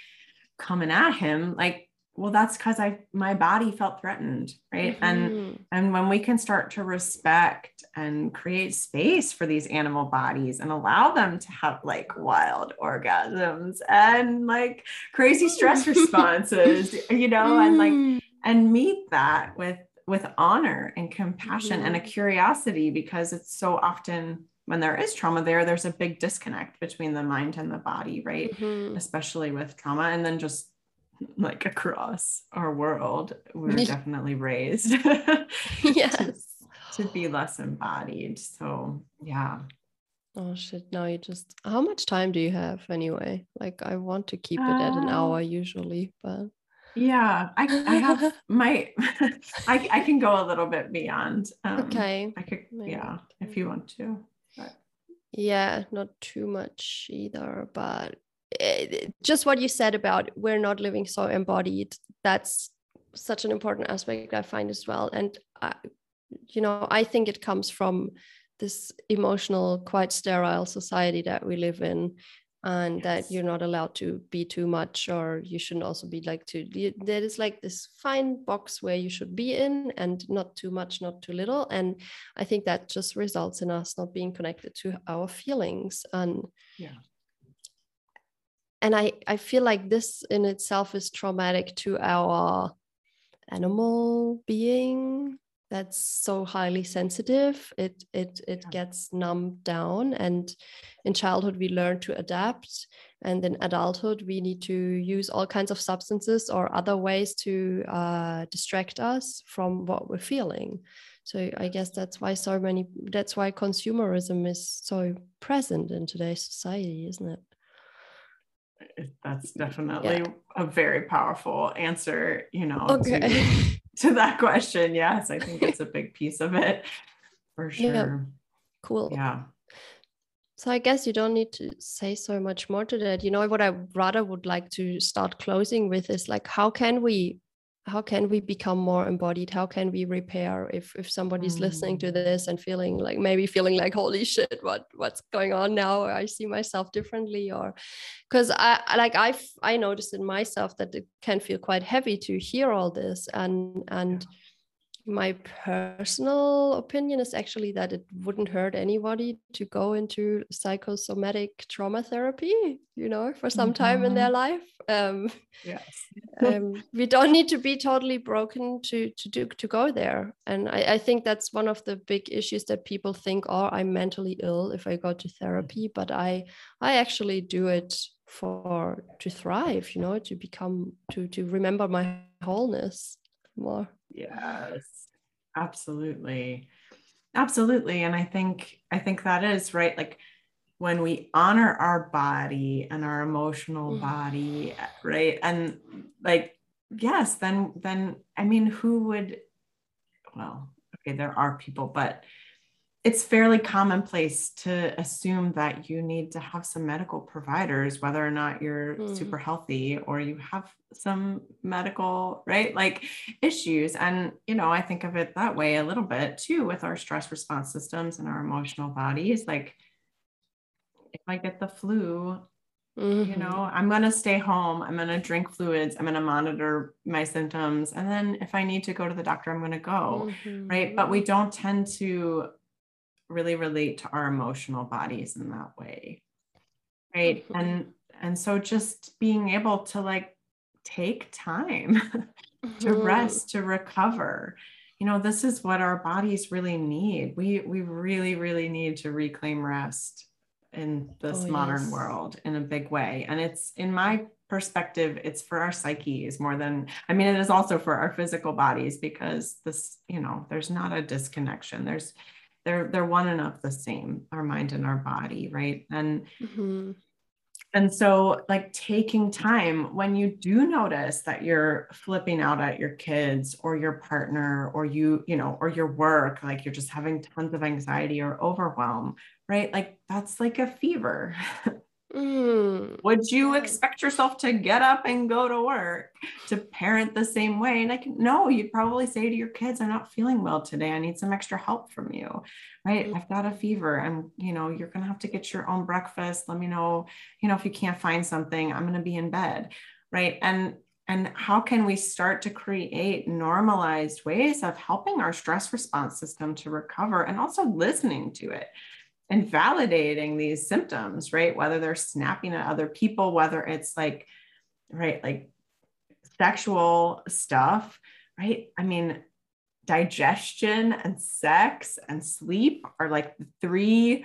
coming at him, like well that's because i my body felt threatened right mm-hmm. and and when we can start to respect and create space for these animal bodies and allow them to have like wild orgasms and like crazy stress <laughs> responses you know mm. and like mm. and meet that with with honor and compassion mm-hmm. and a mm-hmm. curiosity because it's so often when there is trauma there there's a big disconnect between the mind and the body right mm-hmm. especially with trauma and then just like across our world, we are definitely raised <laughs> <laughs> yes. to, to be less embodied. So yeah. Oh shit, no, you just how much time do you have anyway? Like I want to keep it at an hour uh, usually, but yeah, I I have <laughs> my I I can go a little bit beyond. Um, okay. I could Maybe. yeah, if you want to. But. Yeah, not too much either, but Eh, just what you said about we're not living so embodied that's such an important aspect I find as well. And, I, you know, I think it comes from this emotional, quite sterile society that we live in. And yes. that you're not allowed to be too much, or you shouldn't also be like too. There is like this fine box where you should be in, and not too much, not too little. And I think that just results in us not being connected to our feelings. And yeah and I, I feel like this in itself is traumatic to our animal being that's so highly sensitive. It it it yeah. gets numbed down. And in childhood we learn to adapt. And in adulthood we need to use all kinds of substances or other ways to uh, distract us from what we're feeling. So i guess that's why so many that's why consumerism is so present in today's society isn't it that's definitely yeah. a very powerful answer, you know, okay. to, <laughs> to, that question. Yes, I think it's a big piece of it for <laughs> sure. Yeah. Cool. Yeah. So I guess you don't need to say so much more to that. You know, what I rather would like to start closing with is like, how can we how can we become more embodied how can we repair if if somebody's mm. listening to mm. this and feeling like maybe feeling like holy shit what what's going on now or i see myself differently or because i like i i noticed in myself that it can feel quite heavy to hear all this and and yeah my personal opinion is actually that it wouldn't hurt anybody to go into psychosomatic trauma therapy you know for some mm-hmm. time in their mm-hmm. life um, yes <laughs> um, we don't need to be totally broken to to do to go there and I, I think that's one of the big issues that people think oh i'm mentally ill if i go to therapy but i i actually do it for to thrive you know to become to to remember my wholeness more yes absolutely absolutely and i think i think that is right like when we honor our body and our emotional mm. body right and like yes then then i mean who would well okay there are people but it's fairly commonplace to assume that you need to have some medical providers, whether or not you're mm. super healthy or you have some medical, right? Like issues. And, you know, I think of it that way a little bit too with our stress response systems and our emotional bodies. Like, if I get the flu, Mm-hmm. you know i'm going to stay home i'm going to drink fluids i'm going to monitor my symptoms and then if i need to go to the doctor i'm going to go mm-hmm. right but we don't tend to really relate to our emotional bodies in that way right mm-hmm. and and so just being able to like take time <laughs> to mm-hmm. rest to recover you know this is what our bodies really need we we really really need to reclaim rest in this oh, modern yes. world in a big way and it's in my perspective it's for our psyches more than i mean it is also for our physical bodies because this you know there's not a disconnection there's they're they're one and of the same our mind and our body right? And mm-hmm. and so like taking time when you do notice that you're flipping out at your kids or your partner or you you know or your work like you're just having tons of anxiety or overwhelm right? Like that's like a fever <laughs> Mm. Would you expect yourself to get up and go to work to parent the same way? And I can, no, you'd probably say to your kids, I'm not feeling well today. I need some extra help from you. Right. Mm. I've got a fever and, you know, you're going to have to get your own breakfast. Let me know, you know, if you can't find something, I'm going to be in bed. Right. And, and how can we start to create normalized ways of helping our stress response system to recover and also listening to it? And validating these symptoms, right? Whether they're snapping at other people, whether it's like, right, like sexual stuff, right? I mean, digestion and sex and sleep are like the three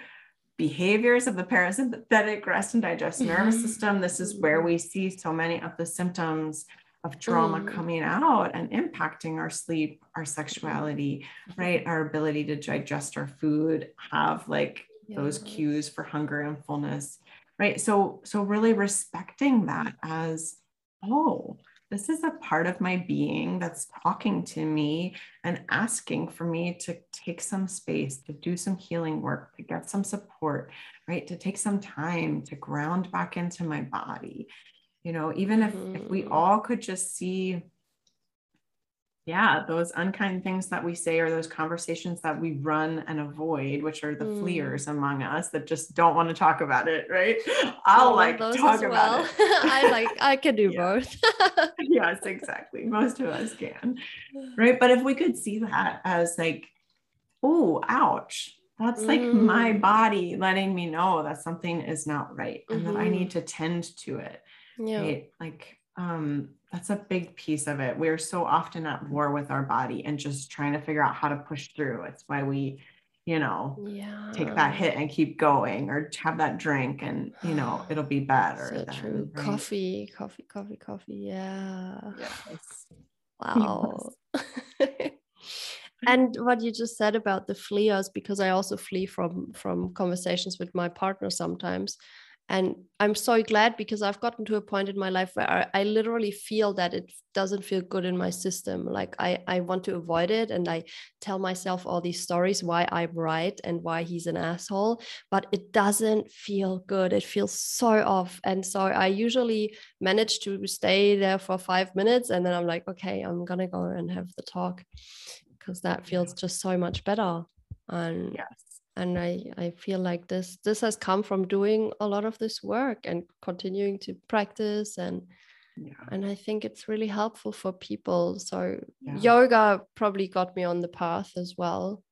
behaviors of the parasympathetic rest and digest nervous mm-hmm. system. This is where we see so many of the symptoms of trauma mm. coming out and impacting our sleep, our sexuality, right? Our ability to digest our food, have like yes. those cues for hunger and fullness right so so really respecting that as oh this is a part of my being that's talking to me and asking for me to take some space to do some healing work to get some support right to take some time to ground back into my body you know even if, mm-hmm. if we mm-hmm. all could just see yeah, those unkind things that we say or those conversations that we run and avoid, which are the mm. fleers among us that just don't want to talk about it, right? <laughs> I'll like talk about well. it. <laughs> I like I can do both. <laughs> yes, exactly. Most of us can. Right. But if we could see that as like, oh, ouch. That's like mm. my body letting me know that something is not right and mm-hmm. that I need mm-hmm. to tend to it. Yeah. Right? Like um that's a big piece of it. We're so often at war with our body and just trying to figure out how to push through. It's why we, you know, yeah. take that hit and keep going or have that drink and, you know, <sighs> it'll be better. So then, true. Right? Coffee, coffee, coffee, coffee. Yeah. Yes. Wow. Yes. <laughs> <laughs> and what you just said about the fleas because i also flee from from conversations with my partner sometimes and i'm so glad because i've gotten to a point in my life where I, I, literally feel that it doesn't feel good in my system. Like I, I want to avoid it and i tell myself all these stories why i'm right and why he's an asshole but it doesn't feel good. It feels so off. And so i usually manage to stay there for five minutes and then i'm like okay i'm gonna go and have the talk because that feels just so much better. And yes and I, I feel like this this has come from doing a lot of this work and continuing to practice and yeah. and I think it's really helpful for people. So yeah. yoga probably got me on the path as well.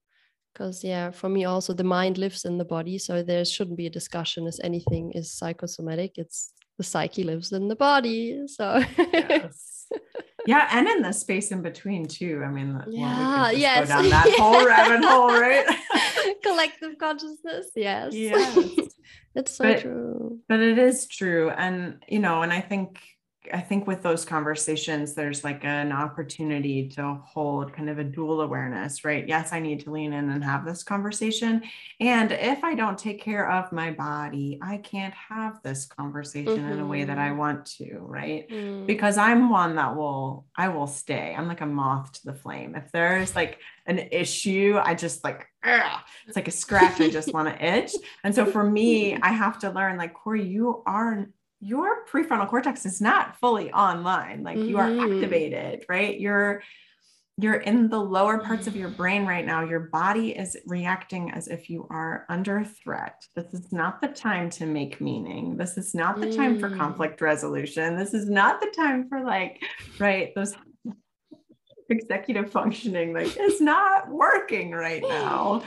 Because yeah, for me also the mind lives in the body. So there shouldn't be a discussion as anything is psychosomatic. It's the psyche lives in the body. So yes. <laughs> yeah, and in the space in between too. I mean, yeah, well, yes, go down <laughs> that yeah. whole rabbit hole, right? <laughs> collective consciousness. Yes. Yes. <laughs> it's so but, true. But it is true. And, you know, and I think I think with those conversations, there's like an opportunity to hold kind of a dual awareness, right? Yes, I need to lean in and have this conversation. And if I don't take care of my body, I can't have this conversation mm-hmm. in a way that I mm-hmm. want to, right? Mm. Because I'm one that will, I will stay. I'm like a moth to the flame. If there's like an issue, I just like, Ugh. it's like a scratch. I just <laughs> want to itch. And so for me, I have to learn like, Corey, you are your prefrontal cortex is not fully online like mm-hmm. you are mm-hmm. activated right you're you're in the lower parts of your brain right now your body is reacting as if you are under threat this is not the time to make meaning this is not the time for mm. conflict resolution this is not the time for like right those <laughs> executive functioning like it's not working right now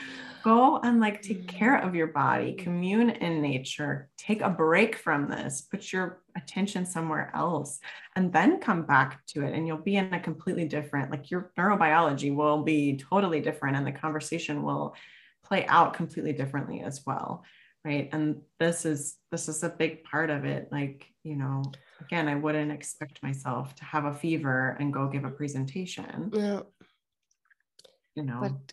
go and like take care mm. of your body, mm. commune in nature, take a break from this, put your attention somewhere else, and then come back to it. And you'll be in a completely different, like your neurobiology will be totally different, and the conversation will play out completely differently as well. Right. And this is this is a big part of it. Like, you know, again, I wouldn't expect myself to have a fever and go give a presentation. Yeah. You know. But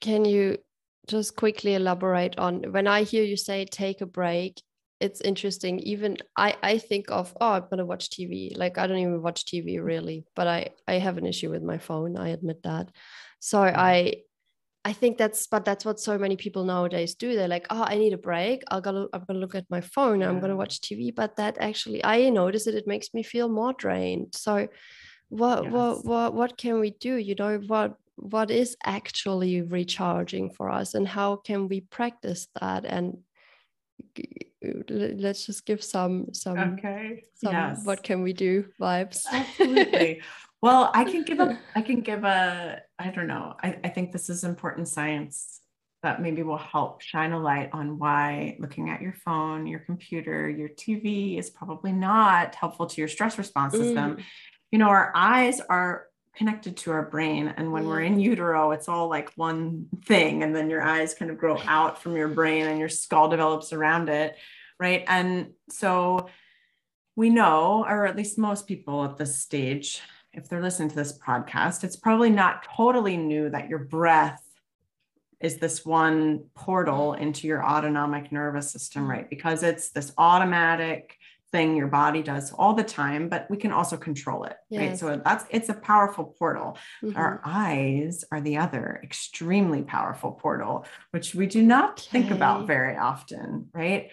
can you just quickly elaborate on when I hear you say take a break, it's interesting. Even I, I think of, oh, I'm gonna watch TV. Like I don't even watch TV really, but I, I have an issue with my phone. I admit that. So mm-hmm. I I think that's but that's what so many people nowadays do. They're like, oh, I need a break. I'll go I'm gonna look at my phone, I'm gonna watch TV. But that actually I notice it, it makes me feel more drained. So what yes. what what what can we do? You know, what what is actually recharging for us and how can we practice that? And let's just give some some okay. some yes. what can we do vibes. Absolutely. <laughs> Well i can give a i can give a i don't know. I, I think this is important science that maybe will help shine a light on why looking at your phone your computer your tv is probably not helpful to your stress response system. Mm. you know our eyes are connected to our brain. And when we're in utero, it's all like one thing. And then your eyes kind of grow out from your brain and your skull develops around it. Right. And so we know, or at least most people at this stage, if they're listening to this podcast, it's probably not totally new that your breath is this one portal mm. into your autonomic nervous system, mm. right? Because it's this automatic thing your body does all the time, but we can also control it. Yes. Right. So that's it's a powerful portal. Mm-hmm. Our eyes are the other extremely powerful portal, which we do not okay. think about very often, right?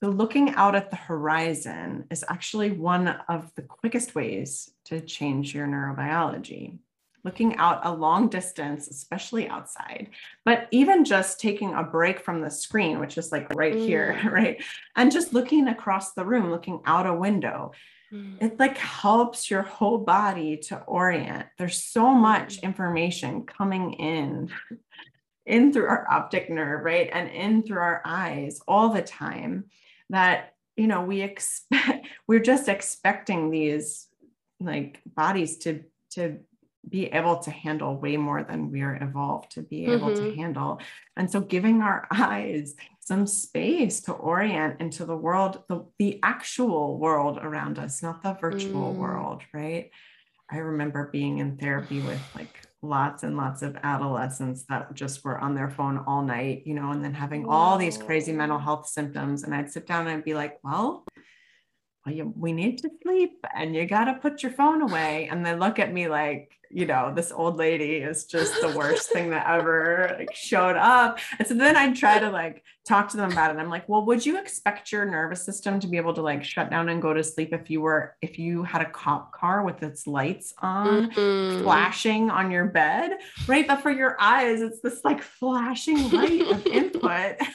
So looking out at the horizon is actually one of the quickest ways to change your neurobiology looking out a long distance, especially outside, but even just taking a break from the screen, which is like right mm. here, <laughs> right? And just looking across the room, looking out a window. Mm. It like helps your whole body to orient. There's so much mm. information coming in <laughs> in through our optic nerve, right? And in through our eyes all the time that, you know, we expect, <laughs> we're just expecting these like bodies to, to be able to handle way more than we are evolved to be able mm-hmm. to handle. And so giving our <laughs> eyes some space to orient into the world, the, the actual world around us, not the virtual mm. world, right? I remember being in therapy with like lots and lots of adolescents that just were on their phone all night, you know, and then having all these crazy mental health symptoms. And I'd sit down and I'd be like, well, well you, we need to sleep and you got to put your phone away. And they look at me like, you know, this old lady is just the worst thing that ever like, showed up. And so then I'd try to like talk to them about it. I'm like, well, would you expect your nervous system to be able to like shut down and go to sleep if you were, if you had a cop car with its lights on, mm-hmm. flashing on your bed, right? But for your eyes, it's this like flashing light of input. <laughs>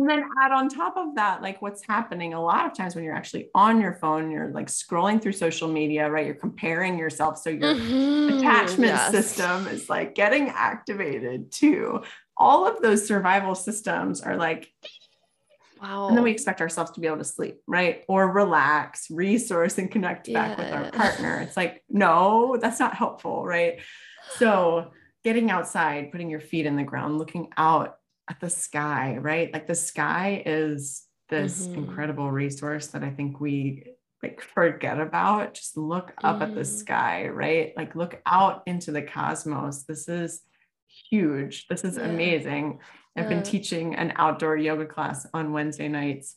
and then add on top of that like what's happening a lot of times when you're actually on your phone you're like scrolling through social media right you're comparing yourself so your mm-hmm. attachment yes. system is like getting activated too all of those survival systems are like Wow. And then we expect ourselves to be able to sleep, right? Or relax, resource, and connect yeah. back with our partner. It's like, no, that's not helpful, right? So, getting outside, putting your feet in the ground, looking out at the sky, right? Like the sky is this mm-hmm. incredible resource that I think we like forget about. Just look up mm. at the mm-hmm. sky, right? Like look out into the cosmos. This is huge. This is yeah. amazing. I've been teaching an outdoor yoga class on Wednesday nights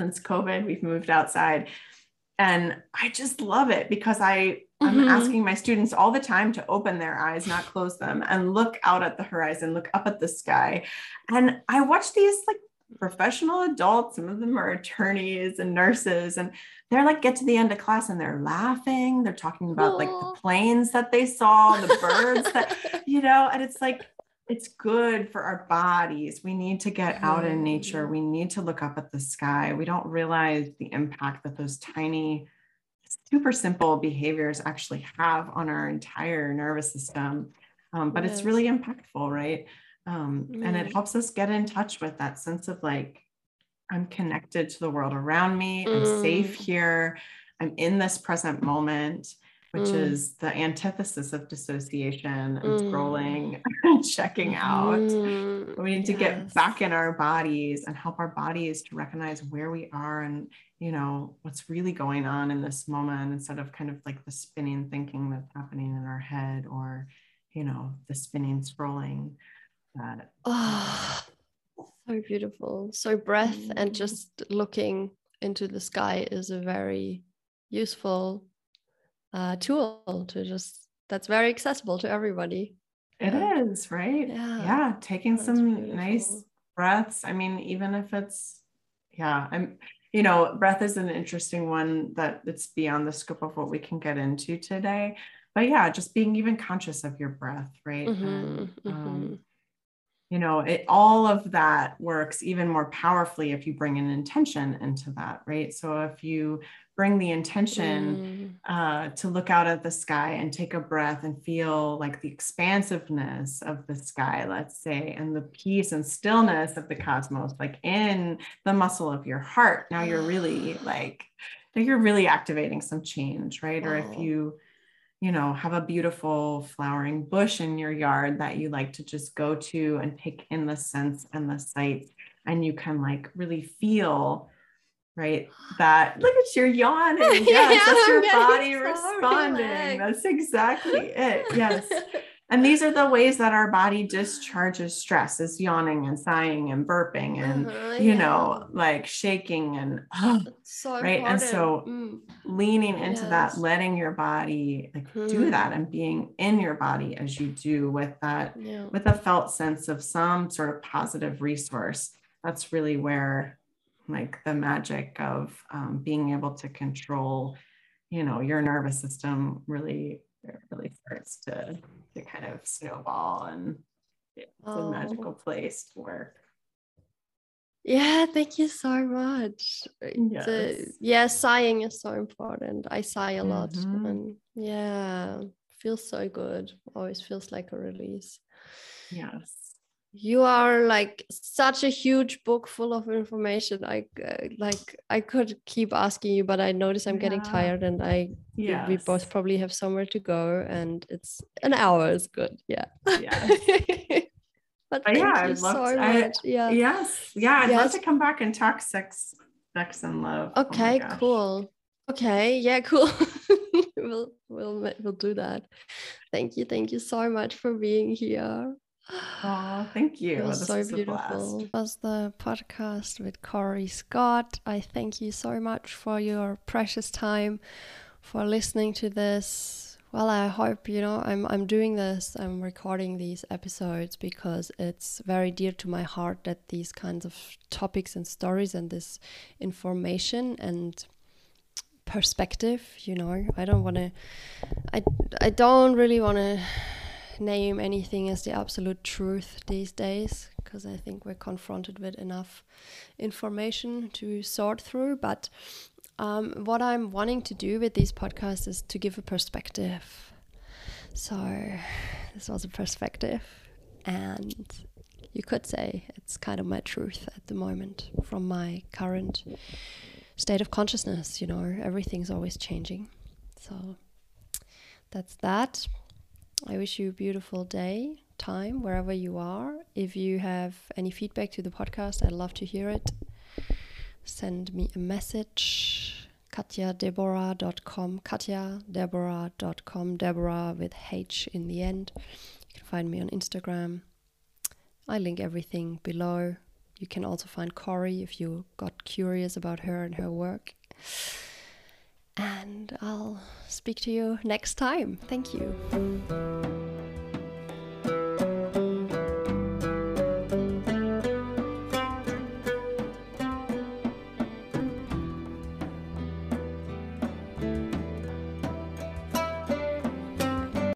since COVID. We've moved outside. And I just love it because I I'm mm-hmm. asking my students all the time to open their eyes, not close them, and look out at the horizon, look up at the sky. And I watch these like professional adults, some of them are attorneys and nurses, and they're like get to the end of class and they're laughing. They're talking about like the planes that they saw, the birds that, <laughs> you know, and it's like, it's good for our bodies. We need to get out in nature. Mm-hmm. We need to look up at the sky. We don't realize the impact that those tiny super simple behaviors actually have on our entire nervous system. Um, but yes. it's really impactful, right? Um, mm. And it mm. helps us get in touch with that sense of like, I'm connected to the world around me, mm. I'm safe mm. here, I'm in this present moment which mm. is the antithesis of dissociation and mm. scrolling <laughs> and checking out. Mm. We need to yes. get back in our bodies and help our bodies to recognize where we are and you know what's really going on in this moment instead of kind of like the spinning thinking that's happening in our head or you know the spinning scrolling that oh, so beautiful so breath and mm. just looking into the sky is a very useful uh, tool to just that's very accessible to everybody. It is right? Yeah. Yeah. Taking that's some beautiful. nice breaths. I mean, even if it's, yeah, I'm, you know, breath is an interesting one that it's beyond the scope of what we can get into today. But yeah, just being even conscious of your breath, right? Mm-hmm, and, um, mm-hmm you know it all of that works even more powerfully if you bring an intention into that right so if you bring the intention mm. uh, to look out at the sky and take a breath and feel like the expansiveness of the sky let's say and the peace and stillness of the cosmos like in the muscle of your heart now you're really like you're really activating some change right wow. or if you you know, have a beautiful flowering bush in your yard that you like to just go to and take in the sense and the sights. And you can like really feel, right? That look at your yawning. <laughs> Yes, yeah, that's your body responding. That's exactly it. Yes. <laughs> And these are the ways that our body discharges stress is yawning and sighing and burping and, uh-huh, you yeah. know, like shaking and, oh, <sighs> so right. Important. And so mm. leaning into yes. that, letting your body like mm. do that and being in your body as you do with that, yeah. with a felt sense of some sort of positive resource. That's really where like the magic of um, being able to control you know your nervous system really really starts to to kind of snowball and it's oh. a magical place to work yeah, thank you so much. Yes. The, yeah, sighing is so important. I sigh a lot. Mm-hmm. And yeah, feels so good. Always feels like a release. Yes. You are like such a huge book full of information. I uh, like I could keep asking you, but I notice I'm yeah. getting tired, and I yes. we both probably have somewhere to go, and it's an hour is good. Yeah. Yeah. <laughs> But, but yeah, love so to, I, yeah. Yes. Yeah. I'd yes. love to come back and talk sex, sex and love. Oh okay, oh cool. Okay. Yeah, cool. <laughs> we'll we'll we'll do that. Thank you. Thank you so much for being here. Oh, thank you. It was this so was beautiful. It was the podcast with Corey Scott. I thank you so much for your precious time for listening to this well, I hope you know I'm I'm doing this. I'm recording these episodes because it's very dear to my heart that these kinds of topics and stories and this information and perspective, you know, I don't want to I I don't really want to name anything as the absolute truth these days because I think we're confronted with enough information to sort through, but um, what I'm wanting to do with these podcasts is to give a perspective. So, this was a perspective, and you could say it's kind of my truth at the moment from my current state of consciousness. You know, everything's always changing. So, that's that. I wish you a beautiful day, time, wherever you are. If you have any feedback to the podcast, I'd love to hear it. Send me a message katjadeborah.com katjadeborah.com deborah with h in the end. You can find me on instagram. I link everything below. You can also find Corey if you got curious about her and her work and i'll speak to you next time. Thank you